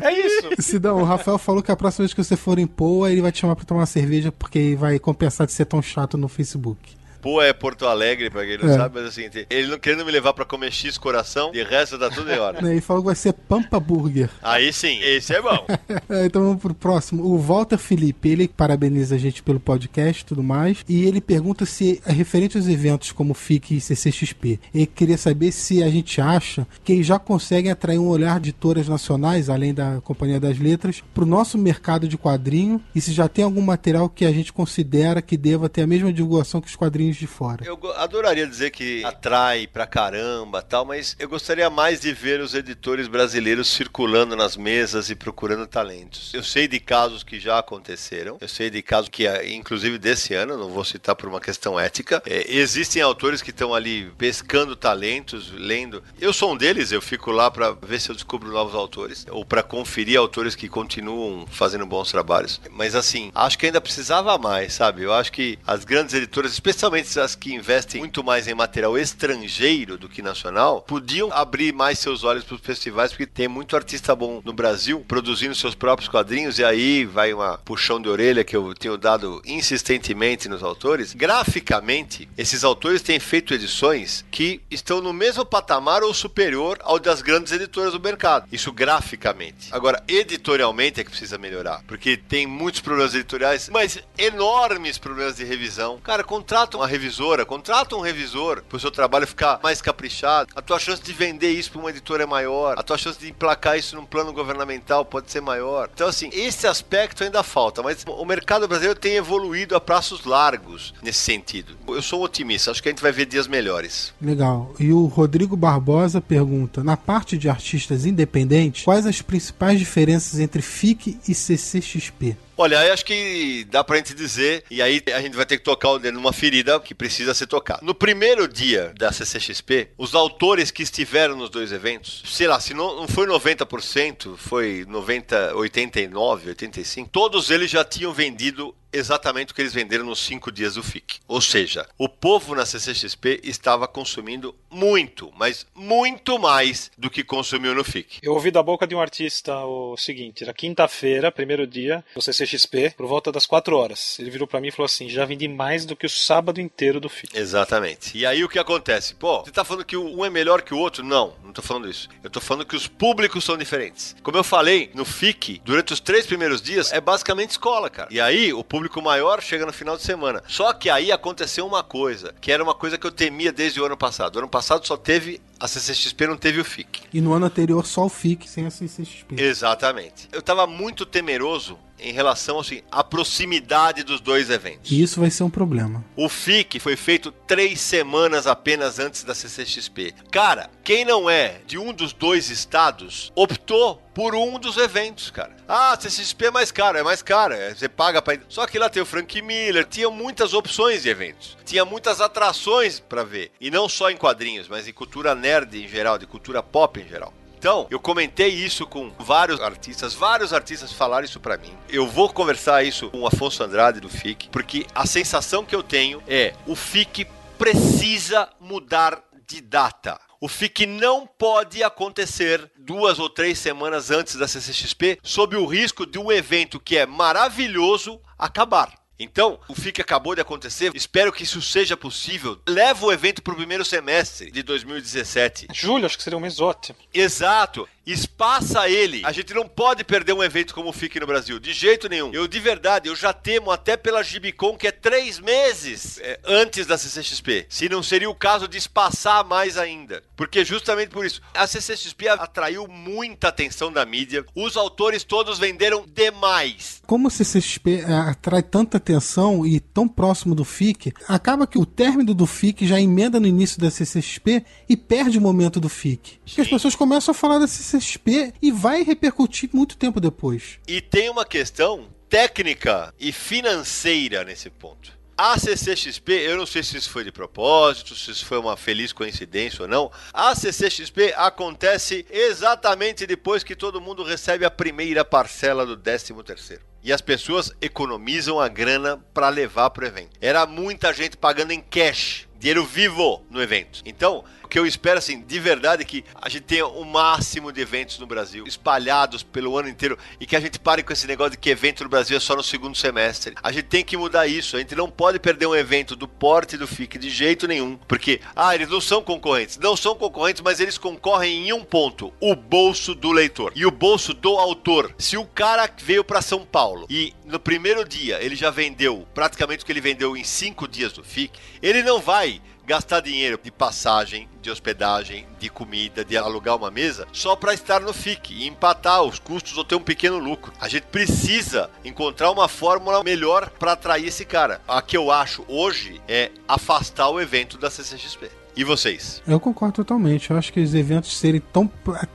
É isso. Sidão, o Rafael falou que a próxima vez que você for em Poa, ele vai te chamar pra tomar uma cerveja porque vai compensar de ser tão chato no Facebook. Pô, é Porto Alegre, pra quem não É. sabe, mas assim, ele não querendo me levar pra comer X coração, de resto tá tudo em hora. Ele falou que vai ser Pampa Burger. Aí sim, esse é bom. Então vamos pro próximo. O Walter Felipe, ele parabeniza a gente pelo podcast e tudo mais. E ele pergunta se é referente aos eventos como FIC e CCXP. Ele queria saber se a gente acha que eles já conseguem atrair um olhar de editoras nacionais, além da Companhia das Letras, pro nosso mercado de quadrinho e se já tem algum material que a gente considera que deva ter a mesma divulgação que os quadrinhos de fora. Eu adoraria dizer que atrai pra caramba tal, mas eu gostaria mais de ver os editores brasileiros circulando nas mesas e procurando talentos. Eu sei de casos que já aconteceram, eu sei de casos que, ah, inclusive desse ano, não vou citar por uma questão ética, é, existem autores que estão ali pescando talentos, lendo. Eu sou um deles, eu fico lá pra ver se eu descubro novos autores, ou pra conferir autores que continuam fazendo bons trabalhos. Mas assim, acho que ainda precisava mais, sabe? Eu acho que as grandes editoras, especialmente as que investem muito mais em material estrangeiro do que nacional, podiam abrir mais seus olhos para os festivais, porque tem muito artista bom no Brasil produzindo seus próprios quadrinhos, e aí vai uma puxão de orelha que eu tenho dado insistentemente nos autores. Graficamente, esses autores têm feito edições que estão no mesmo patamar ou superior ao das grandes editoras do mercado. Isso graficamente. Agora, editorialmente é que precisa melhorar, porque tem muitos problemas editoriais, mas enormes problemas de revisão. Cara, contrata uma revisora, contrata um revisor para o seu trabalho ficar mais caprichado. A tua chance de vender isso para uma editora é maior. A tua chance de emplacar isso num plano governamental pode ser maior. Então, assim, esse aspecto ainda falta, mas o mercado brasileiro tem evoluído a passos largos nesse sentido. Eu sou um otimista, acho que a gente vai ver dias melhores. Legal. E o Rodrigo Barbosa pergunta: na parte de artistas independentes, quais as principais diferenças entre FIC e CCXP? Olha, eu acho que dá pra gente dizer, e aí a gente vai ter que tocar o dedo numa ferida que precisa ser tocada. No primeiro dia da CCXP, os autores que estiveram nos dois eventos, sei lá, se não, não foi 90%, foi 90, 89, 85, todos eles já tinham vendido exatamente o que eles venderam nos cinco dias do FIC. Ou seja, o povo na CCXP estava consumindo muito, mas muito mais do que consumiu no FIC. Eu ouvi da boca de um artista o seguinte: era quinta-feira, primeiro dia, do CCXP, por volta das 4 horas. Ele virou pra mim e falou assim: já vendi mais do que o sábado inteiro do FIC. Exatamente. E aí o que acontece? Pô, você tá falando que um é melhor que o outro? Não, não tô falando isso. Eu tô falando que os públicos são diferentes. Como eu falei, no FIC, durante os três primeiros dias, é basicamente escola, cara. E aí o público maior chega no final de semana. Só que aí aconteceu uma coisa, que era uma coisa que eu temia desde o ano passado. O ano passado só teve a CCXP não teve o FIC. E no ano anterior só o FIC sem a CCXP. Exatamente. Eu tava muito temeroso em relação assim, à proximidade dos dois eventos. E isso vai ser um problema. O FIC foi feito três semanas apenas antes da CCXP. Cara, quem não é de um dos dois estados optou por um dos eventos, cara. Ah, CCXP é mais caro, é mais caro, é, você paga para. Só que lá tem o Frank Miller, tinha muitas opções de eventos, tinha muitas atrações para ver, e não só em quadrinhos, mas em cultura nerd em geral, de cultura pop em geral. Então, eu comentei isso com vários artistas, vários artistas falaram isso para mim. Eu vou conversar isso com o Afonso Andrade do FIC, porque a sensação que eu tenho é o FIC precisa mudar de data. O FIC não pode acontecer duas ou três semanas antes da CCXP, sob o risco de um evento que é maravilhoso acabar. Então, o FIC acabou de acontecer, espero que isso seja possível. Leva o evento para o primeiro semestre de 2017. Julho, acho que seria um mês ótimo. Exato. Espaça ele. A gente não pode perder um evento como o FIC no Brasil, de jeito nenhum. Eu, de verdade, eu já temo até pela Gibicon, que é três meses é, antes da CCXP. Se não seria o caso de espaçar mais ainda. Porque justamente por isso, a CCXP atraiu muita atenção da mídia. Os autores todos venderam demais. Como o CCXP é, atrai tanta atenção e tão próximo do FIC, acaba que o término do FIC já emenda no início da CCXP e perde o momento do FIC. Porque as pessoas começam a falar da CCXP CCXP e vai repercutir muito tempo depois. E tem uma questão técnica e financeira nesse ponto. A CCXP, eu não sei se isso foi de propósito, se isso foi uma feliz coincidência ou não. A CCXP acontece exatamente depois que todo mundo recebe a primeira parcela do 13 terceiro. E as pessoas economizam a grana para levar pro evento. Era muita gente pagando em cash, dinheiro vivo no evento. Então, o que eu espero, assim, de verdade, é que a gente tenha o máximo de eventos no Brasil, espalhados pelo ano inteiro, e que a gente pare com esse negócio de que evento no Brasil é só no segundo semestre. A gente tem que mudar isso. A gente não pode perder um evento do porte do FIC de jeito nenhum. Porque, ah, eles não são concorrentes. Não são concorrentes, mas eles concorrem em um ponto: o bolso do leitor e o bolso do autor. Se o cara veio para São Paulo e no primeiro dia ele já vendeu praticamente o que ele vendeu em cinco dias do FIC, ele não vai gastar dinheiro de passagem, de hospedagem, de comida, de alugar uma mesa, só para estar no FIC e empatar os custos ou ter um pequeno lucro. A gente precisa encontrar uma fórmula melhor para atrair esse cara. A que eu acho hoje é afastar o evento da CCXP. E vocês? Eu concordo totalmente. Eu acho que os eventos serem tão.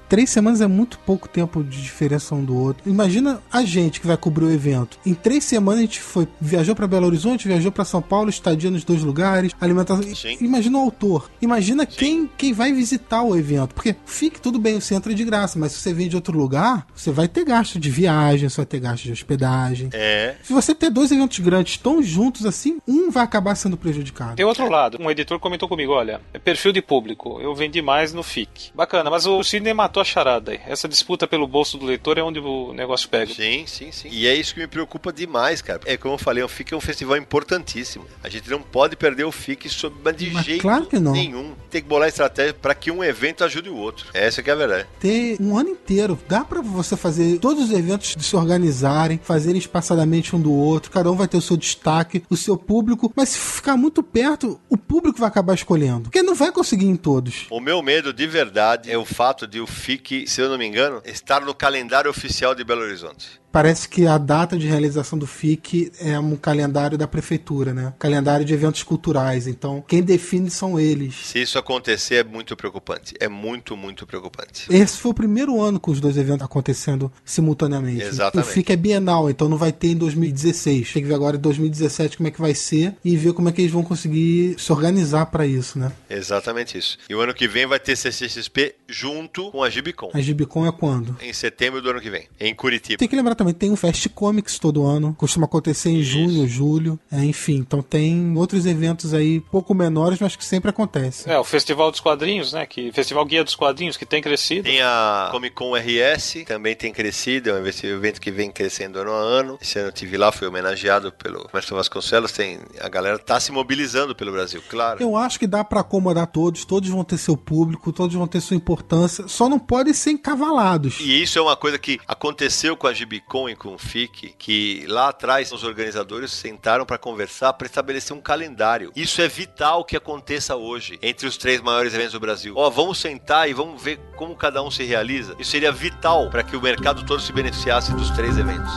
Três semanas é muito pouco tempo de diferença um do outro. Imagina a gente que vai cobrir o evento. Em três semanas a gente foi, viajou para Belo Horizonte, viajou para São Paulo, estadia nos dois lugares, alimentação. Sim. Imagina o autor. Imagina quem, quem vai visitar o evento. Porque fique tudo bem, você entra de graça, mas se você vem de outro lugar, você vai ter gasto de viagem, você vai ter gasto de hospedagem. É. Se você ter dois eventos grandes tão juntos assim, um vai acabar sendo prejudicado. Tem outro lado. Um editor comentou comigo: olha, é perfil de público. Eu vendi mais no FIC. Bacana, mas o Sidney matou a charada aí. Essa disputa pelo bolso do leitor é onde o negócio pega. Sim, sim, sim. E é isso que me preocupa demais, cara. É como eu falei, o FIC é um festival importantíssimo. A gente não pode perder o FIC sob de mas jeito claro que não. nenhum. Tem que bolar estratégia para que um evento ajude o outro. Essa que é a verdade. Ter um ano inteiro. Dá para você fazer todos os eventos se organizarem, fazerem espaçadamente um do outro. Cada um vai ter o seu destaque, o seu público. Mas se ficar muito perto, o público vai acabar escolhendo. Porque não vai conseguir em todos. O meu medo de verdade é o fato de o FIC, se eu não me engano, estar no calendário oficial de Belo Horizonte. Parece que a data de realização do FIC é um calendário da prefeitura, né? Calendário de eventos culturais. Então, quem define são eles. Se isso acontecer, é muito preocupante. É muito, muito preocupante. Esse foi o primeiro ano com os dois eventos acontecendo simultaneamente. Exatamente. O FIC é bienal, então não vai ter em 2016. Tem que ver agora em 2017 como é que vai ser e ver como é que eles vão conseguir se organizar para isso, né? Exatamente isso. E o ano que vem vai ter CCXP junto com a Gibicon. A Gibicon é quando? Em setembro do ano que vem, em Curitiba. Tem que lembrar também tem o Fast Comics todo ano, costuma acontecer em Isso. junho, julho, é, enfim. Então tem outros eventos aí pouco menores, mas que sempre acontecem. É, o Festival dos Quadrinhos, né? Que, Festival Guia dos Quadrinhos, que tem crescido. Tem a Comic Con RS, também tem crescido, é um evento que vem crescendo ano a ano. Esse ano eu tive lá, fui homenageado pelo Mestre Vasconcelos. Tem, a galera tá se mobilizando pelo Brasil, claro. Eu acho que dá para acomodar todos, todos vão ter seu público, todos vão ter sua importância, só não podem ser encavalados. E isso é uma coisa que aconteceu com a Gibicon FICOM e com FIC, que lá atrás os organizadores sentaram para conversar para estabelecer um calendário. Isso é vital que aconteça hoje entre os três maiores eventos do Brasil. Ó, vamos sentar e vamos ver como cada um se realiza. Isso seria vital para que o mercado todo se beneficiasse dos três eventos.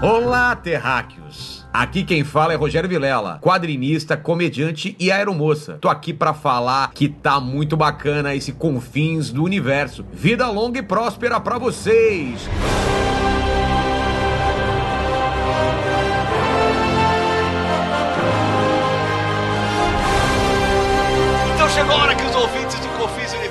Olá, terráqueos! Aqui quem fala é Rogério Vilela, quadrinista, comediante e aeromoça. Tô aqui para falar que tá muito bacana esse Confins do Universo. Vida longa e próspera para vocês! Então chegou a hora que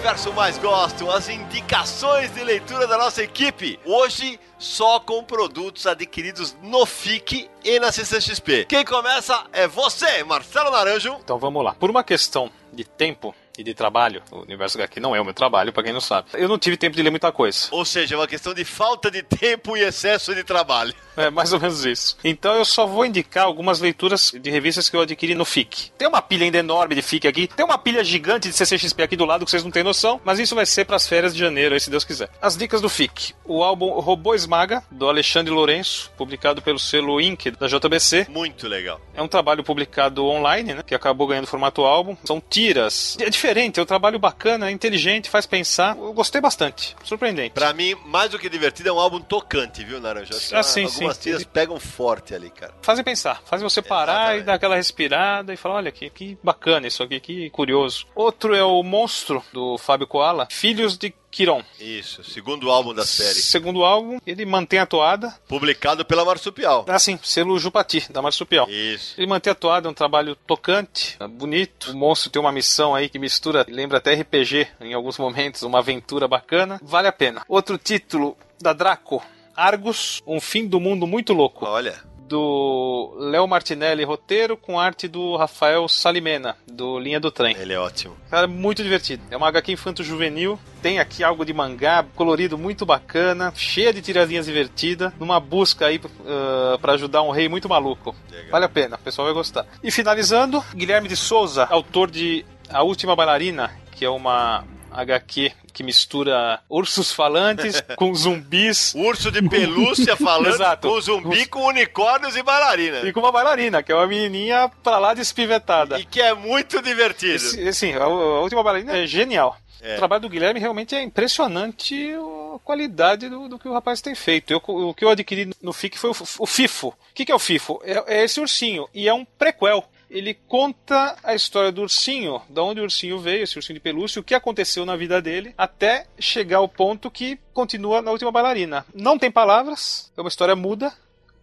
Universo mais gostam, as indicações de leitura da nossa equipe. Hoje, só com produtos adquiridos no FIC e na CCXP. Quem começa é você, Marcelo Naranjo. Então vamos lá. Por uma questão de tempo e de trabalho, o Universo HQ não é o meu trabalho, pra quem não sabe. Eu não tive tempo de ler muita coisa. Ou seja, é uma questão de falta de tempo e excesso de trabalho. É mais ou menos isso. Então eu só vou indicar algumas leituras de revistas que eu adquiri no FIC. Tem uma pilha ainda enorme de FIC aqui, tem uma pilha gigante de CCXP aqui do lado que vocês não têm noção, mas isso vai ser pras férias de janeiro, aí se Deus quiser. As dicas do FIC. O álbum Robô Esmaga, do Alexandre Lourenço, publicado pelo selo Inc. da JBC. Muito legal. É um trabalho publicado online, né? Que acabou ganhando formato álbum. São tiras. É diferente, é um trabalho bacana, é inteligente, faz pensar. Eu gostei bastante. Surpreendente. Pra mim, mais do que divertido, é um álbum tocante, viu, que Ah, sim, algumas sim. tiras pegam forte ali, cara. Fazem pensar, fazem você parar Exatamente. e dar aquela respirada e falar, olha que, que bacana isso aqui, que curioso. Outro é o Monstro, do Fábio Koala, Filhos de Quiron. Isso, segundo álbum da série. Segundo álbum, ele mantém a toada. Publicado pela Marsupial. Ah, sim, selo Jupati, da Marsupial. Isso. Ele mantém a toada, é um trabalho tocante, é bonito. O monstro tem uma missão aí que mistura, lembra até RPG em alguns momentos, uma aventura bacana. Vale a pena. Outro título da Draco, Argus, um fim do mundo muito louco. Olha, Do Léo Martinelli, roteiro, com arte do Rafael Salimena, do Linha do Trem. ele é ótimo. Cara, muito divertido. É uma HQ infanto-juvenil. Tem aqui algo de mangá, colorido muito bacana, cheia de tiradinhas divertidas, numa busca aí uh, para ajudar um rei muito maluco. Legal. Vale a pena, o pessoal vai gostar. E finalizando, Guilherme de Souza, autor de A Última Bailarina, que é uma HQ que mistura ursos falantes com zumbis Urso de pelúcia falando com zumbi, com unicórnios e bailarina. e com uma bailarina, que é uma menininha pra lá despivetada. E que é muito divertido. Esse- Sim, a, a última bailarina é genial. É. O trabalho do Guilherme realmente é impressionante a qualidade do, do que o rapaz tem feito. Eu- o que eu adquiri no FIC foi o, o FIFO. O que, que é o FIFO? É, é esse ursinho. E é um prequel. Ele conta a história do ursinho, da onde o ursinho veio, esse ursinho de pelúcia, o que aconteceu na vida dele, até chegar ao ponto que continua na última bailarina. Não tem palavras, é uma história muda.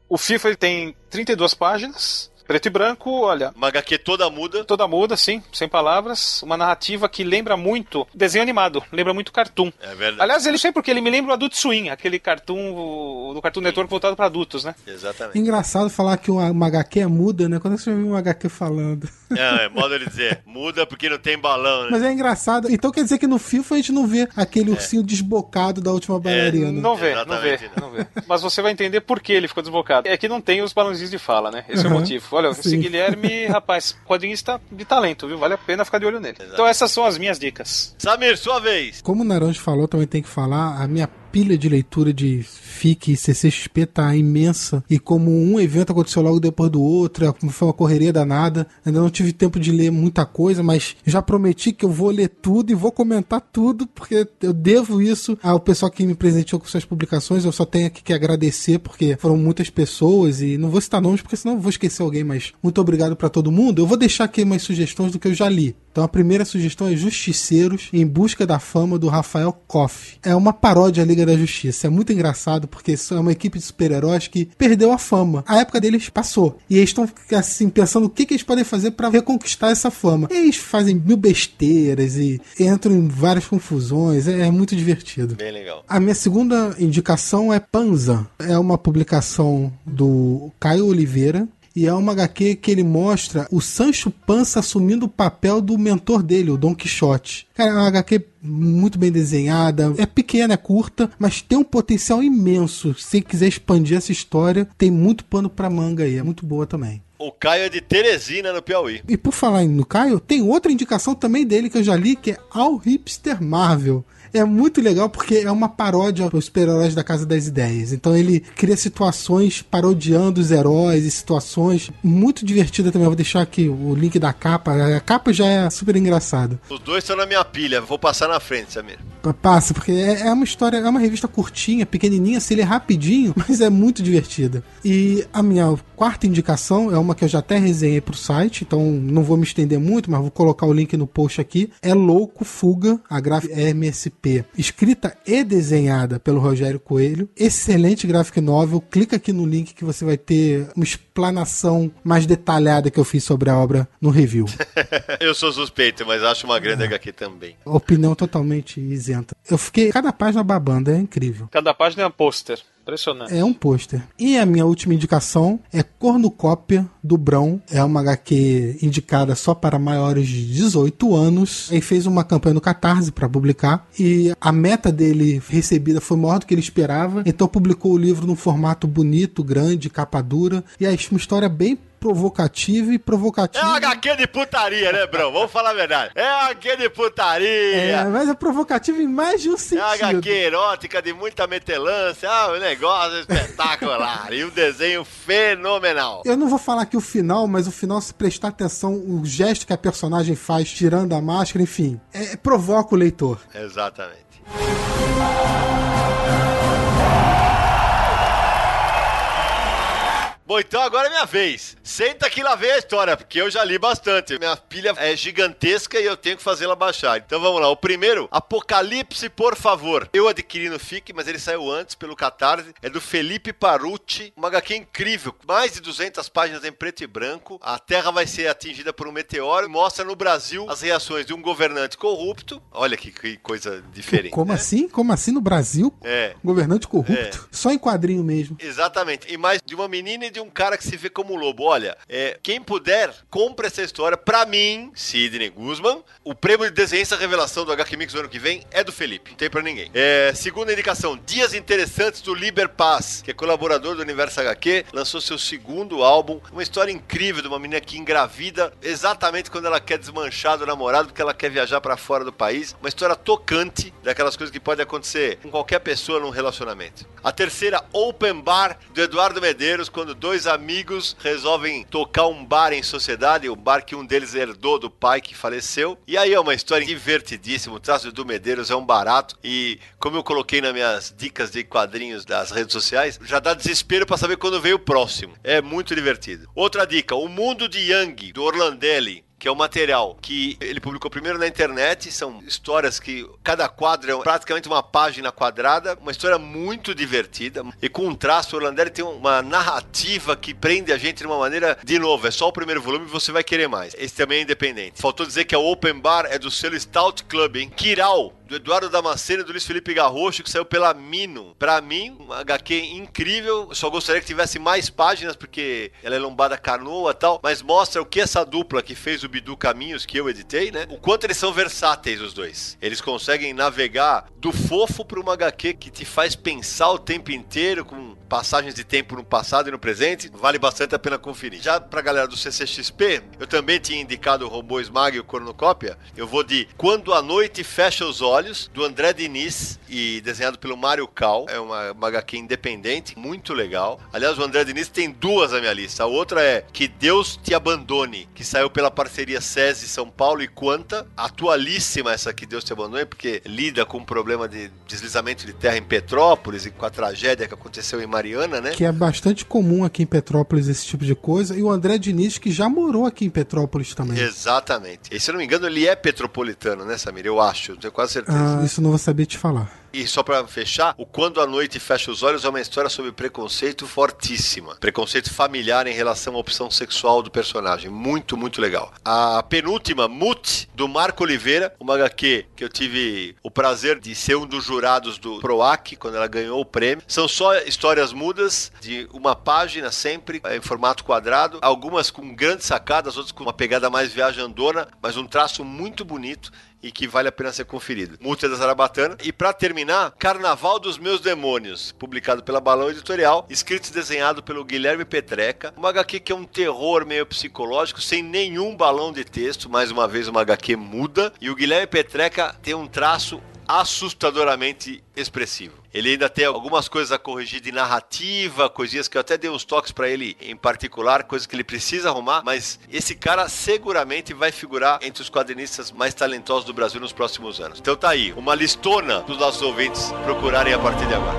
O FIFO ele tem 32 páginas, preto e branco, olha, Uma HQ toda muda. toda muda, sim, sem palavras. Uma narrativa que lembra muito desenho animado, lembra muito cartoon. É verdade. Aliás, ele sei porque ele me lembra o Adult Swim, aquele cartoon do Cartoon Network voltado para adultos, né? Exatamente. Engraçado falar que uma, HQ é muda, né? Quando é que você já viu uma HQ falando? Não, é modo de dizer. Muda porque não tem balão, né? Mas é engraçado. Então quer dizer que no FIFA a gente não vê aquele ursinho desbocado da última bailarina. Não vê, não vê, Exatamente, não vê. Mas você vai entender por que ele ficou desbocado. É que não tem os balãozinhos de fala, né? Esse é o motivo. Olha, esse sim. Guilherme, rapaz, quadrinista de talento, viu? Vale a pena ficar de olho nele. Então essas são as minhas dicas. Samir, sua vez. Como o Naranjo falou, também tem que falar, a minha pilha de leitura de FIC e CCXP tá imensa. E como um evento aconteceu logo depois do outro, foi uma correria danada. Ainda não tive tempo de ler muita coisa, mas já prometi que eu vou ler tudo e vou comentar tudo, porque eu devo isso ao pessoal que me presenteou com suas publicações. Eu só tenho aqui que agradecer, porque foram muitas pessoas e não vou citar nomes, porque senão eu vou esquecer alguém, mas muito obrigado pra todo mundo. Eu vou deixar aqui umas sugestões do que eu já li. Então a primeira sugestão é Justiceiros em Busca da Fama do Rafael Koff. É uma paródia à Liga da Justiça. É muito engraçado porque isso é uma equipe de super-heróis que perdeu a fama. A época deles passou. E eles estão assim pensando o que, que eles podem fazer para reconquistar essa fama. E eles fazem mil besteiras e entram em várias confusões. É, é muito divertido. Bem legal. A minha segunda indicação é Panza. É uma publicação do Caio Oliveira. E é uma HQ que ele mostra o Sancho Panza assumindo o papel do mentor dele, o Don Quixote. Cara, é uma HQ muito bem desenhada, é pequena, é curta, mas tem um potencial imenso. Se quiser expandir essa história, tem muito pano pra manga aí, é muito boa também. O Caio é de Teresina, no Piauí. E por falar no Caio, tem outra indicação também dele que eu já li, que é Ao Hipster Marvel. É muito legal porque é uma paródia aos super-heróis da Casa das Ideias. Então ele cria situações parodiando os heróis e situações muito divertidas também. Eu vou deixar aqui o link da capa. A capa já é super engraçada. Os dois estão na minha pilha, vou passar na frente, Samir. Passa, porque é, é uma história, é uma revista curtinha, pequenininha, se ele é rapidinho, mas é muito divertida. E a minha quarta indicação é uma que eu já até resenhei pro site, então não vou me estender muito, mas vou colocar o link no post aqui. É Louco Fuga, a gráfica MSP. Escrita e desenhada pelo Rogério Coelho. Excelente graphic novel. Clica aqui no link que você vai ter uma explanação mais detalhada que eu fiz sobre a obra no review. eu sou suspeito, mas acho uma grande é. HQ também. Opinião totalmente isenta. Eu fiquei cada página babando, é incrível. Cada página é um pôster. Impressionante. É um pôster. E a minha última indicação é Cornucópia do Brão. É uma HQ indicada só para maiores de 18 anos. Ele fez uma campanha no Catarse para publicar. E a meta dele recebida foi maior do que ele esperava. Então publicou o livro num formato bonito, grande, capa dura. E é uma história bem provocativo e provocativo. É uma HQ de putaria, né, Brão? Vamos falar a verdade. É uma HQ de putaria. É, mas é provocativo em mais de um sentido. É uma HQ erótica de muita metelância. Ah, o negócio espetacular. e um desenho fenomenal. Eu não vou falar aqui o final, mas o final, se prestar atenção, o gesto que a personagem faz tirando a máscara, enfim, é, provoca o leitor. Exatamente. Bom, então agora é minha vez. Senta que lá vem a história, porque eu já li bastante. Minha pilha é gigantesca e eu tenho que fazê-la baixar. Então vamos lá. O primeiro, Apocalipse, por favor. Eu adquiri no FIC, mas ele saiu antes pelo Catarse. É do Felipe Parucci. Uma HQ incrível. Mais de 200 páginas em preto e branco. A Terra vai ser atingida por um meteoro. Mostra no Brasil as reações de um governante corrupto. Olha que, que coisa diferente. Como né? assim? Como assim no Brasil? É. Governante corrupto? É. Só em quadrinho mesmo. Exatamente. E mais de uma menina e de um cara que se vê como lobo. Olha, é, quem puder, compre essa história. Pra mim, Sidney Guzman, o prêmio de desenhista revelação do HQ Mix do ano que vem é do Felipe. Não tem pra ninguém. É, segunda indicação, Dias Interessantes do Liber Paz, que é colaborador do Universo HQ, lançou seu segundo álbum. Uma história incrível de uma menina que engravida exatamente quando ela quer desmanchar do namorado, porque ela quer viajar para fora do país. Uma história tocante daquelas coisas que pode acontecer com qualquer pessoa num relacionamento. A terceira, Open Bar, do Eduardo Medeiros, quando dois amigos resolvem tocar um bar em sociedade, o bar que um deles herdou do pai que faleceu. E aí é uma história divertidíssima. O traço do Medeiros é um barato. E como eu coloquei nas minhas dicas de quadrinhos das redes sociais, já dá desespero para saber quando veio o próximo. É muito divertido. Outra dica: O Mundo de Yang, do Orlandelli que é o material que ele publicou primeiro na internet. São histórias que cada quadro é praticamente uma página quadrada, uma história muito divertida e com um traço. O Orlandelli tem uma narrativa que prende a gente de uma maneira, de novo, é só o primeiro volume e você vai querer mais. Esse também é independente. Faltou dizer que a Open Bar é do selo Stout Club, hein? Kiral, do Eduardo Damasceno e do Luiz Felipe Garrocho, que saiu pela Mino. Pra mim, uma HQ incrível. só gostaria que tivesse mais páginas, porque ela é lombada canoa e tal, mas mostra o que essa dupla que fez o Bidu Caminhos, que eu editei, né? O quanto eles são versáteis, os dois. Eles conseguem navegar do fofo pra uma HQ que te faz pensar o tempo inteiro, com passagens de tempo no passado e no presente. Vale bastante a pena conferir. Já pra galera do CCXP, eu também tinha indicado o Robô Smag e o Cornucópia. Eu vou de Quando a Noite Fecha os Olhos do André Diniz e desenhado pelo Mário Cal. É uma, uma HQ independente, muito legal. Aliás, o André Diniz tem duas na minha lista. A outra é Que Deus Te Abandone, que saiu pela parceria SESI São Paulo e Quanta. Atualíssima essa Que Deus Te Abandone, porque lida com o problema de deslizamento de terra em Petrópolis e com a tragédia que aconteceu em Mariana, né? Que é bastante comum aqui em Petrópolis esse tipo de coisa. E o André Diniz, que já morou aqui em Petrópolis também. Exatamente. E se eu não me engano, ele é petropolitano, né, Samir? Eu acho, tenho quase certeza certeza. Ah, isso não vou saber te falar. E só para fechar, o Quando a Noite Fecha os Olhos é uma história sobre preconceito fortíssima. Preconceito familiar em relação à opção sexual do personagem. Muito, muito legal. A penúltima, Mut, do Marco Oliveira, uma HQ que eu tive o prazer de ser um dos jurados do PROAC, quando ela ganhou o prêmio. São só histórias mudas, de uma página sempre, em formato quadrado. Algumas com grandes sacadas, outras com uma pegada mais viajandona, mas um traço muito bonito e que vale a pena ser conferido. Múltipla da Zarabatana. E para terminar, Carnaval dos Meus Demônios, publicado pela Balão Editorial, escrito e desenhado pelo Guilherme Petreca. Uma HQ que é um terror meio psicológico, sem nenhum balão de texto, mais uma vez uma HQ muda. E o Guilherme Petreca tem um traço assustadoramente expressivo. Ele ainda tem algumas coisas a corrigir de narrativa, coisinhas que eu até dei uns toques para ele em particular, coisas que ele precisa arrumar, mas esse cara seguramente vai figurar entre os quadrinistas mais talentosos do Brasil nos próximos anos. Então tá aí, uma listona dos nossos ouvintes procurarem a partir de agora.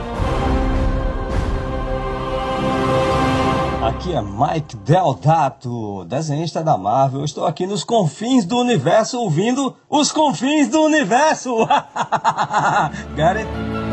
Aqui é Mike Deodato, desenhista da Marvel. Estou aqui nos confins do universo ouvindo os confins do universo. Got?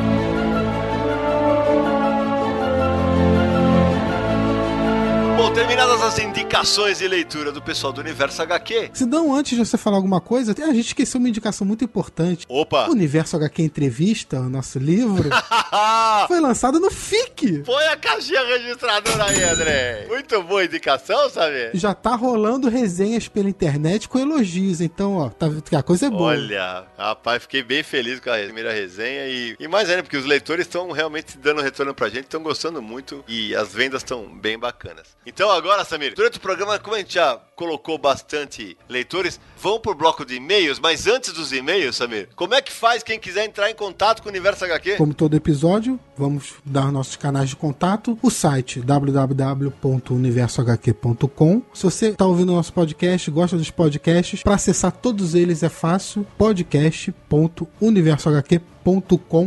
Bom, terminadas as indicações de leitura do pessoal do Universo HQ. Sidão, antes de você falar alguma coisa, a gente esqueceu uma indicação muito importante. Opa! O Universo HQ Entrevista, o nosso livro, foi lançado no FIC. Põe a caixinha registradora aí, André. Muito boa indicação, sabe? Já tá rolando resenhas pela internet com elogios, então, ó, tá, a coisa é boa. Olha, rapaz, fiquei bem feliz com a primeira resenha e, e mais ainda, porque os leitores estão realmente dando retorno pra gente, estão gostando muito e as vendas estão bem bacanas. Então agora, Samir, durante o programa, como a gente já colocou bastante leitores, vamos pro bloco de e-mails, mas antes dos e-mails, Samir, como é que faz quem quiser entrar em contato com o Universo HQ? Como todo episódio, vamos dar nossos canais de contato. O site www.universohq.com. Se você está ouvindo nosso podcast, gosta dos podcasts, para acessar todos eles é fácil. podcast.universohq.com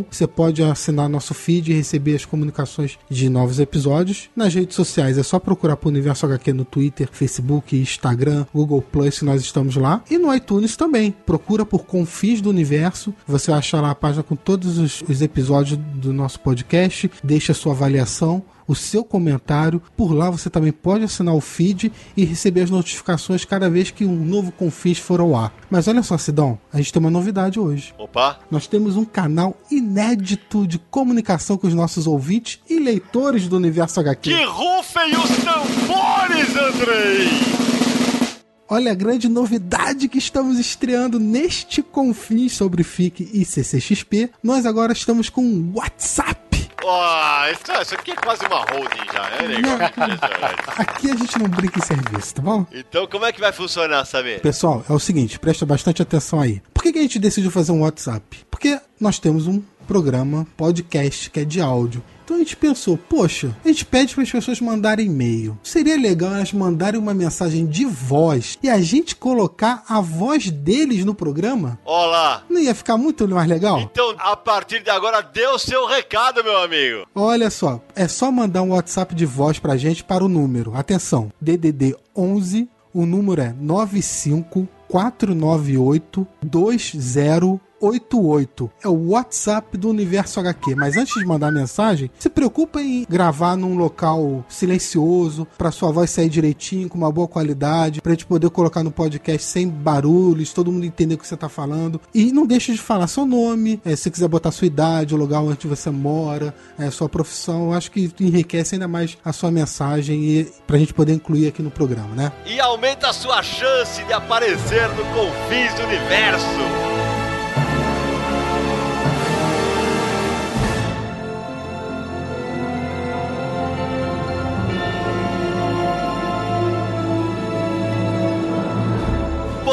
você pode assinar nosso feed e receber as comunicações de novos episódios. Nas redes sociais é só procurar por Universo HQ no Twitter, Facebook, Instagram, Google Plus, nós estamos lá. E no iTunes também. Procura por Confis do Universo. Você vai achar lá a página com todos os, os episódios do nosso podcast. Deixa a sua avaliação o seu comentário. Por lá você também pode assinar o feed e receber as notificações cada vez que um novo Confins for ao ar. Mas olha só, Sidão, a gente tem uma novidade hoje. Opa! Nós temos um canal inédito de comunicação com os nossos ouvintes e leitores do Universo HQ. Que rufem os tambores, Andrei! Olha a grande novidade que estamos estreando neste Confins sobre FIC e CCXP. Nós agora estamos com WhatsApp. Oh, isso, isso aqui é quase uma holding já, né, legal? Aqui a gente não brinca em serviço, tá bom? Então, como é que vai funcionar, Samir? Pessoal, é o seguinte, presta bastante atenção aí. Por que, que a gente decidiu fazer um WhatsApp? Porque nós temos um programa, podcast, que é de áudio. Então a gente pensou, poxa, a gente pede para as pessoas mandarem e-mail. Seria legal elas mandarem uma mensagem de voz e a gente colocar a voz deles no programa? Olá! Não ia ficar muito mais legal? Então, a partir de agora, dê o seu recado, meu amigo. Olha só, é só mandar um WhatsApp de voz pra gente para o número. Atenção, DDD 11, o número é 95 498 20 88. É o WhatsApp do Universo HQ. Mas antes de mandar mensagem, se preocupa em gravar num local silencioso, para sua voz sair direitinho, com uma boa qualidade, pra gente poder colocar no podcast sem barulhos, todo mundo entender o que você tá falando. E não deixe de falar seu nome, é, se quiser botar sua idade, o lugar onde você mora, é, sua profissão. Eu acho que enriquece ainda mais a sua mensagem e pra gente poder incluir aqui no programa, né? E aumenta a sua chance de aparecer no Confins do Universo.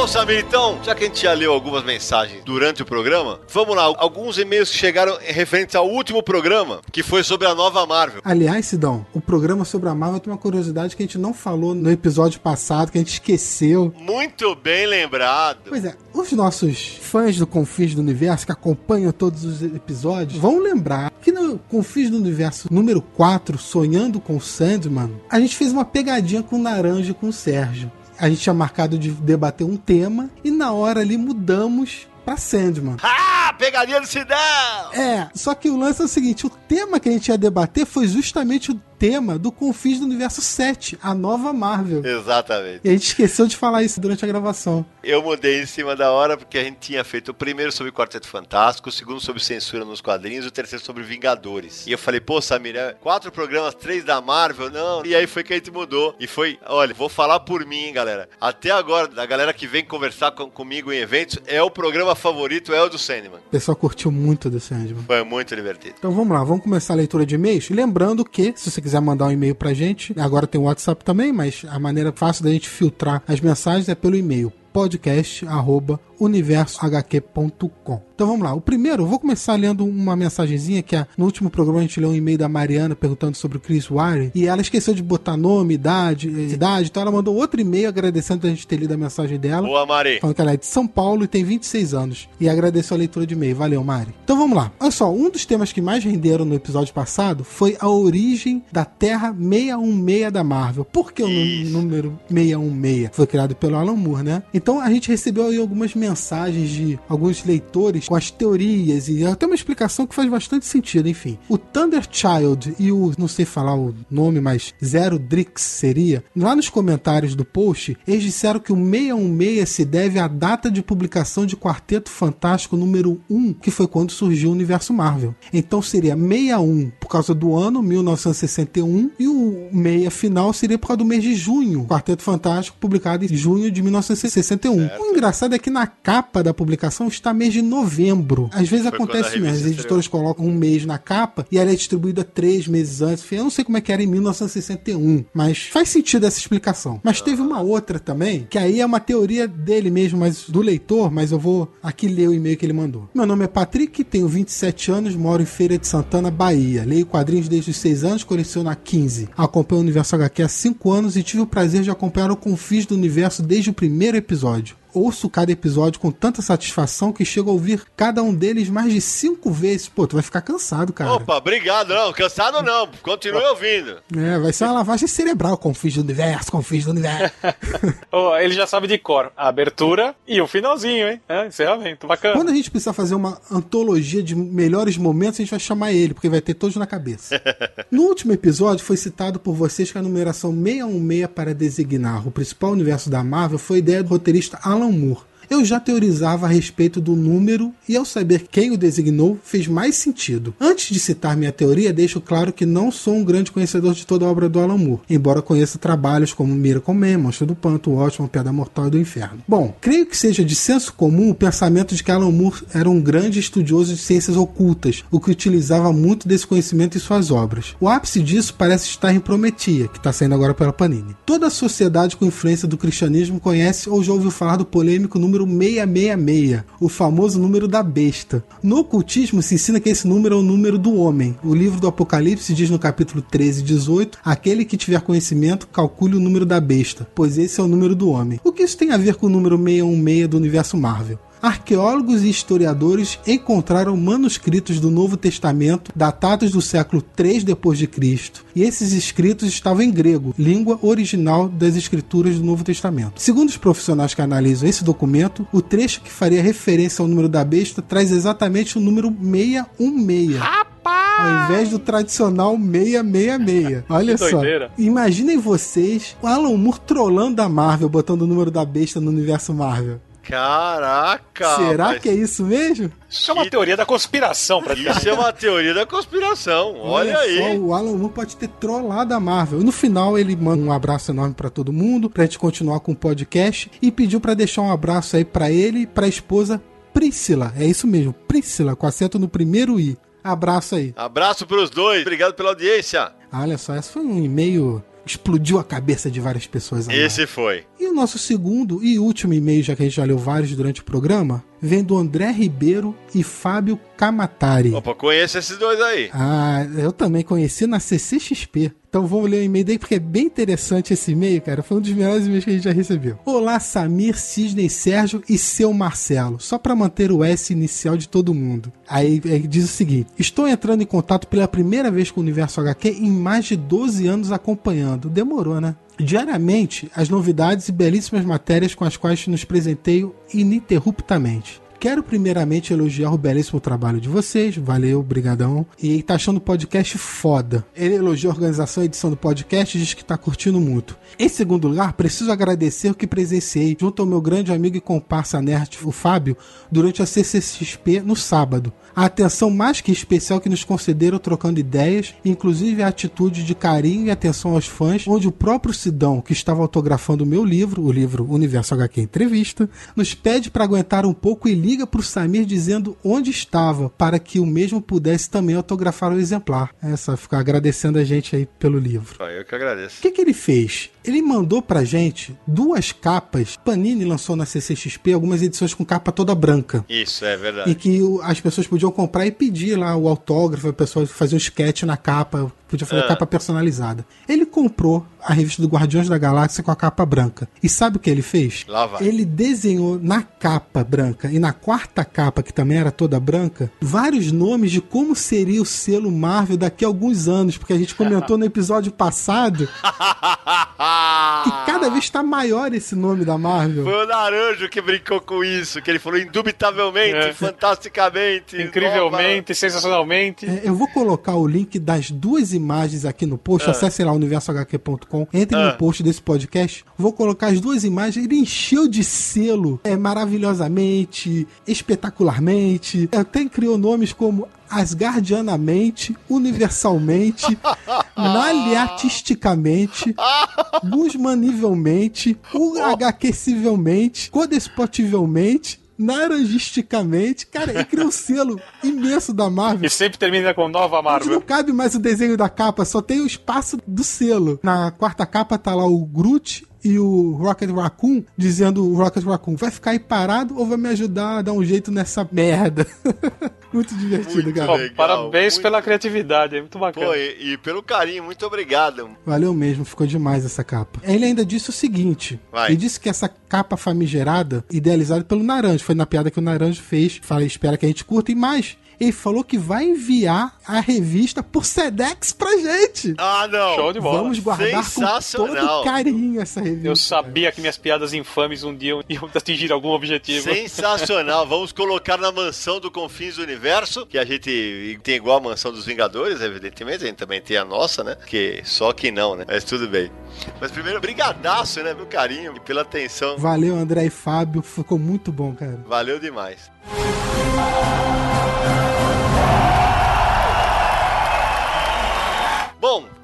Bom, Samir, então, já que a gente já leu algumas mensagens durante o programa, vamos lá. Alguns e-mails que chegaram referentes ao último programa, que foi sobre a nova Marvel. Aliás, Sidão, o programa sobre a Marvel tem uma curiosidade que a gente não falou no episódio passado, que a gente esqueceu. Muito bem lembrado. Pois é, os nossos fãs do Confins do Universo, que acompanham todos os episódios, vão lembrar que no Confins do Universo número 4, Sonhando com Sandman, a gente fez uma pegadinha com o Naranja e com o Sérgio. A gente tinha marcado de debater um tema e na hora ali mudamos pra Sandman. Ah, pegadinha do Sidão! É, só que o lance é o seguinte: o tema que a gente ia debater foi justamente o tema do Confins do Universo 7, a nova Marvel. Exatamente. E a gente esqueceu de falar isso durante a gravação. Eu mudei em cima da hora porque a gente tinha feito o primeiro sobre Quarteto Fantástico, o segundo sobre censura nos quadrinhos e o terceiro sobre Vingadores. E eu falei, pô, Samir, é quatro programas, três da Marvel, não. E aí foi que a gente mudou. E foi, olha, vou falar por mim, hein, galera. Até agora, da galera que vem conversar com, comigo em eventos, é o programa favorito, é o do Sandman. O pessoal curtiu muito do Sandman. Foi muito divertido. Então vamos lá, vamos começar a leitura de e-mails. Lembrando que, se você quiser mandar um e-mail pra gente, agora tem o WhatsApp também, mas a maneira fácil da gente filtrar as mensagens é pelo e-mail podcast arroba universohq.com. Então vamos lá. O primeiro, eu vou começar lendo uma mensagenzinha que a, no último programa a gente leu um e-mail da Mariana perguntando sobre o Chris Wire e ela esqueceu de botar nome, idade, eh, idade, então ela mandou outro e-mail agradecendo a gente ter lido a mensagem dela. Boa, Mari. Falando que ela é de São Paulo e tem 26 anos. E agradeceu a leitura de e-mail. Valeu, Mari. Então vamos lá. Olha só, um dos temas que mais renderam no episódio passado foi a origem da Terra 616 da Marvel. Por que o Isso. número 616? Foi criado pelo Alan Moore, né? Então a gente recebeu aí algumas mensagens de alguns leitores com as teorias e até uma explicação que faz bastante sentido, enfim. O Thunder Child e o, não sei falar o nome, mas Zero Drix seria, lá nos comentários do post, eles disseram que o 616 se deve à data de publicação de Quarteto Fantástico número 1, que foi quando surgiu o universo Marvel. Então seria 61 por causa do ano 1961 e o meia final seria por causa do mês de junho. Quarteto Fantástico publicado em junho de 1961. O engraçado é que na capa da publicação está mês de novembro. Às vezes Foi acontece mesmo, as editoras colocam um mês na capa e ela é distribuída três meses antes. Eu não sei como é que era em 1961, mas faz sentido essa explicação. Mas teve uma outra também, que aí é uma teoria dele mesmo, mas do leitor, mas eu vou aqui ler o e-mail que ele mandou. Meu nome é Patrick, tenho 27 anos, moro em Feira de Santana, Bahia. Leio quadrinhos desde os 6 anos, coleciono há 15. Acompanho o Universo HQ há 5 anos e tive o prazer de acompanhar o Confis do Universo desde o primeiro episódio. Ouço cada episódio com tanta satisfação que chego a ouvir cada um deles mais de cinco vezes. Pô, tu vai ficar cansado, cara. Opa, obrigado. Não, cansado não. Continue ouvindo. É, vai ser uma lavagem cerebral, Confis do Universo, Confis do Universo. Ô, ele já sabe de cor a abertura e o finalzinho, hein? É, encerramento, bacana. Quando a gente precisar fazer uma antologia de melhores momentos, a gente vai chamar ele, porque vai ter todos na cabeça. No último episódio, foi citado por vocês que a numeração 616 para designar o principal universo da Marvel foi ideia do roteirista Alan Moore. Eu já teorizava a respeito do número e ao saber quem o designou fez mais sentido. Antes de citar minha teoria, deixo claro que não sou um grande conhecedor de toda a obra do Alan Moore, embora conheça trabalhos como Miracle Man, Monstro do Panto, Ótimo, Pedra Mortal e do Inferno. Bom, creio que seja de senso comum o pensamento de que Alan Moore era um grande estudioso de ciências ocultas, o que utilizava muito desse conhecimento em suas obras. O ápice disso parece estar em Prometia, que está saindo agora pela Panini. Toda a sociedade com influência do cristianismo conhece ou já ouviu falar do polêmico número 666, o famoso número da besta. No ocultismo se ensina que esse número é o número do homem. O livro do Apocalipse diz no capítulo 13 e 18: aquele que tiver conhecimento, calcule o número da besta, pois esse é o número do homem. O que isso tem a ver com o número 616 do universo Marvel? Arqueólogos e historiadores encontraram manuscritos do Novo Testamento datados do século 3 depois de Cristo, e esses escritos estavam em grego, língua original das escrituras do Novo Testamento. Segundo os profissionais que analisam esse documento, o trecho que faria referência ao número da besta traz exatamente o número 616. Ao invés do tradicional 666. Olha só. Imaginem vocês o Alan Moore trollando a Marvel, botando o número da besta no universo Marvel. Caraca. Será rapaz. que é isso mesmo? Isso é uma teoria da conspiração, praticamente. Isso é uma teoria da conspiração. Olha, Só, aí. o Alan Moore pode ter trollado a Marvel. No final ele manda um abraço enorme pra todo mundo, pra gente continuar com o podcast e pediu pra deixar um abraço aí pra ele e pra esposa Priscila. É isso mesmo, Priscila, com acento no primeiro i. Abraço aí. Abraço pros dois. Obrigado pela audiência. Olha só, esse foi um e-mail explodiu a cabeça de várias pessoas. agora. Esse foi. E o nosso segundo e último e-mail, já que a gente já leu vários durante o programa, vem do André Ribeiro e Fábio Kamatari. Opa, conheço esses dois aí. Ah, eu também conheci na CCXP. Então vamos ler o e-mail dele, porque é bem interessante esse e-mail, cara. Foi um dos melhores e-mails que a gente já recebeu. Olá, Samir, Sidney, Sérgio e seu Marcelo. Só para manter o S inicial de todo mundo. Aí diz o seguinte: Estou entrando em contato pela primeira vez com o Universo HQ em mais de 12 anos acompanhando. Demorou, né? Diariamente, as novidades e belíssimas matérias com as quais nos presenteio ininterruptamente. Quero primeiramente elogiar o belíssimo trabalho de vocês, valeu, brigadão. E tá achando o podcast foda. Ele elogia a organização e edição do podcast e diz que tá curtindo muito. Em segundo lugar, preciso agradecer o que presenciei junto ao meu grande amigo e comparsa nerd, o Fábio, durante a CCXP no sábado. A atenção mais que especial que nos concederam trocando ideias, inclusive a atitude de carinho e atenção aos fãs, onde o próprio Sidão, que estava autografando o meu livro, o livro Universo HQ Entrevista, nos pede para aguentar um pouco e liga pro Samir dizendo onde estava, para que o mesmo pudesse também autografar o exemplar. É só ficar agradecendo a gente aí pelo livro. Eu que agradeço. O que, que ele fez? Ele mandou pra gente duas capas. Panini lançou na CCXP algumas edições com capa toda branca. Isso, é verdade. E que as pessoas podiam comprar e pedir lá o autógrafo, a pessoa fazia um sketch na capa, podia fazer Ah. capa personalizada. Ele comprou a revista do Guardiões da Galáxia com a capa branca. E sabe o que ele fez? Lá vai. Ele desenhou na capa branca e na quarta capa, que também era toda branca, vários nomes de como seria o selo Marvel daqui a alguns anos, porque a gente comentou no episódio passado que cada vez está maior esse nome da Marvel. Foi o Naranjo que brincou com isso, que ele falou indubitavelmente, É. fantasticamente. Incrivelmente, sensacionalmente. É, eu vou colocar o link das duas imagens aqui no post. Acesse lá universohq.com. Entre Ah. no post desse podcast. Vou colocar as duas imagens. Ele encheu de selo é, maravilhosamente, espetacularmente. Até criou nomes como Asgardianamente, Universalmente, Naliatisticamente, Guzmanivelmente, HQcivelmente, Codespotivelmente. Naranjisticamente, cara, ele criou um selo imenso da Marvel. E sempre termina com nova Onde não Marvel. cabe mais o desenho da capa, só tem o espaço do selo. Na quarta capa tá lá o Groot e o Rocket Raccoon dizendo o Rocket Raccoon vai ficar aí parado ou vai me ajudar a dar um jeito nessa merda. muito divertido, Muito cara. Legal, parabéns muito- pela criatividade, é muito bacana. Pô, e, e pelo carinho, muito obrigado. Valeu mesmo, ficou demais essa capa. Ele ainda disse o seguinte: Vai. ele disse que essa capa famigerada, idealizada pelo Naranjo, foi na piada que o Naranjo fez. Falei, espera que a gente curta e mais. Ele falou que vai enviar a revista por Sedex pra gente. Ah, não. Show de bola. Vamos guardar com Sensacional. todo carinho essa revista. Eu sabia que minhas piadas infames um dia iam atingir algum objetivo. Sensacional. Vamos colocar na mansão do Confins do Universo, que a gente tem igual a mansão dos Vingadores, evidentemente. A gente também tem a nossa, né? Que só que não, né? Mas tudo bem. Mas primeiro, brigadaço, né? Pelo carinho e pela atenção. Valeu, André e Fábio. Ficou muito bom, cara. Valeu demais.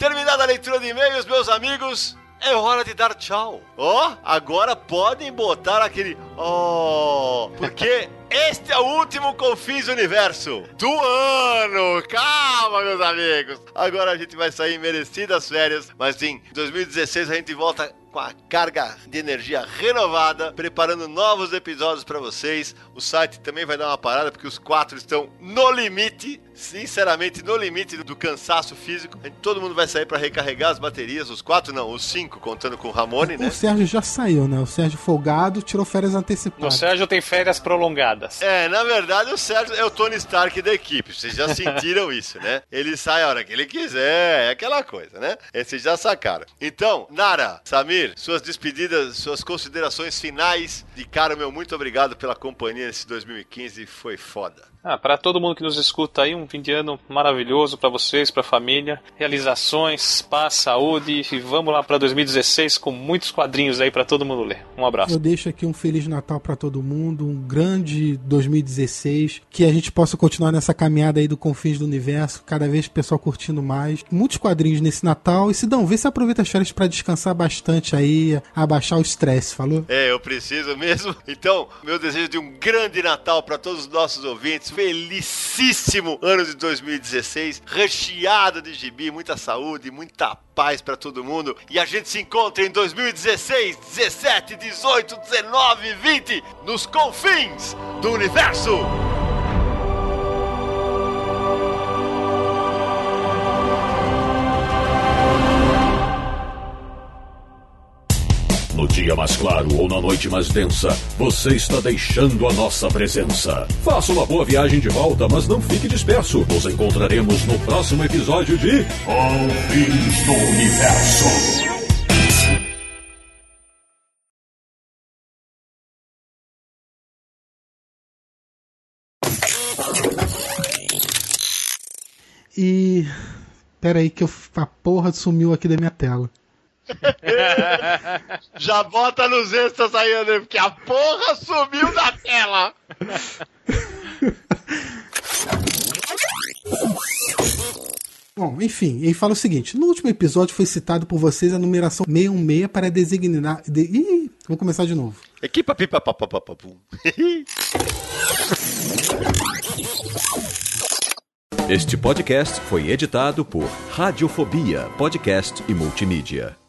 Terminada a leitura de e-mails, meus amigos, é hora de dar tchau. Ó, agora podem botar aquele ó, porque este é o último Confins do Universo do ano. Calma, meus amigos. Agora a gente vai sair merecidas férias, mas em 2016 a gente volta com a carga de energia renovada, preparando novos episódios para vocês. O site também vai dar uma parada porque os quatro estão no limite, sinceramente no limite do cansaço físico. Todo mundo vai sair para recarregar as baterias, os quatro não, os cinco contando com o Ramone, né? O Sérgio já saiu, né? O Sérgio folgado tirou férias O antecipadas. Sérgio tem férias prolongadas. É, na verdade o Sérgio é o Tony Stark da equipe. Vocês já sentiram isso, né? Ele sai a hora que ele quiser, é aquela coisa, né? E Vocês já sacaram. Então, Nara, Samir, suas despedidas, suas considerações finais. De cara, meu, muito obrigado pela companhia nesse 2015. Foi foda. Ah, para todo mundo que nos escuta aí, um fim de ano maravilhoso para vocês, para a família. Realizações, paz, saúde e vamos lá para 2016 com muitos quadrinhos aí para todo mundo ler. Um abraço. Eu deixo aqui um Feliz Natal pra todo mundo, um grande 2016, que a gente possa continuar nessa caminhada aí do Confins do Universo, cada vez o pessoal curtindo mais. Muitos quadrinhos nesse Natal. E se não, vê se aproveita as férias pra descansar bastante aí, abaixar o estresse, falou? É, eu preciso mesmo. Então, meu desejo de um grande Natal para todos os nossos ouvintes. Felicíssimo ano de 2016, recheado de gibi, muita saúde, muita paz para todo mundo. E a gente se encontra em 2016, 17, 18, 19, 20 nos confins do universo. Dia mais claro ou na noite mais densa, você está deixando a nossa presença. Faça uma boa viagem de volta, mas não fique disperso. Nos encontraremos no próximo episódio de Confins do Universo. E. Pera aí que eu, a porra sumiu aqui da minha tela. Já bota nos extras aí, André, porque a porra sumiu da tela. Bom, enfim, ele fala o seguinte: no último episódio foi citado por vocês a numeração 616 para designar. De... Ih, vou começar de novo. Equipa pipa papapapapum. Este podcast foi editado por Radiofobia, podcast e multimídia.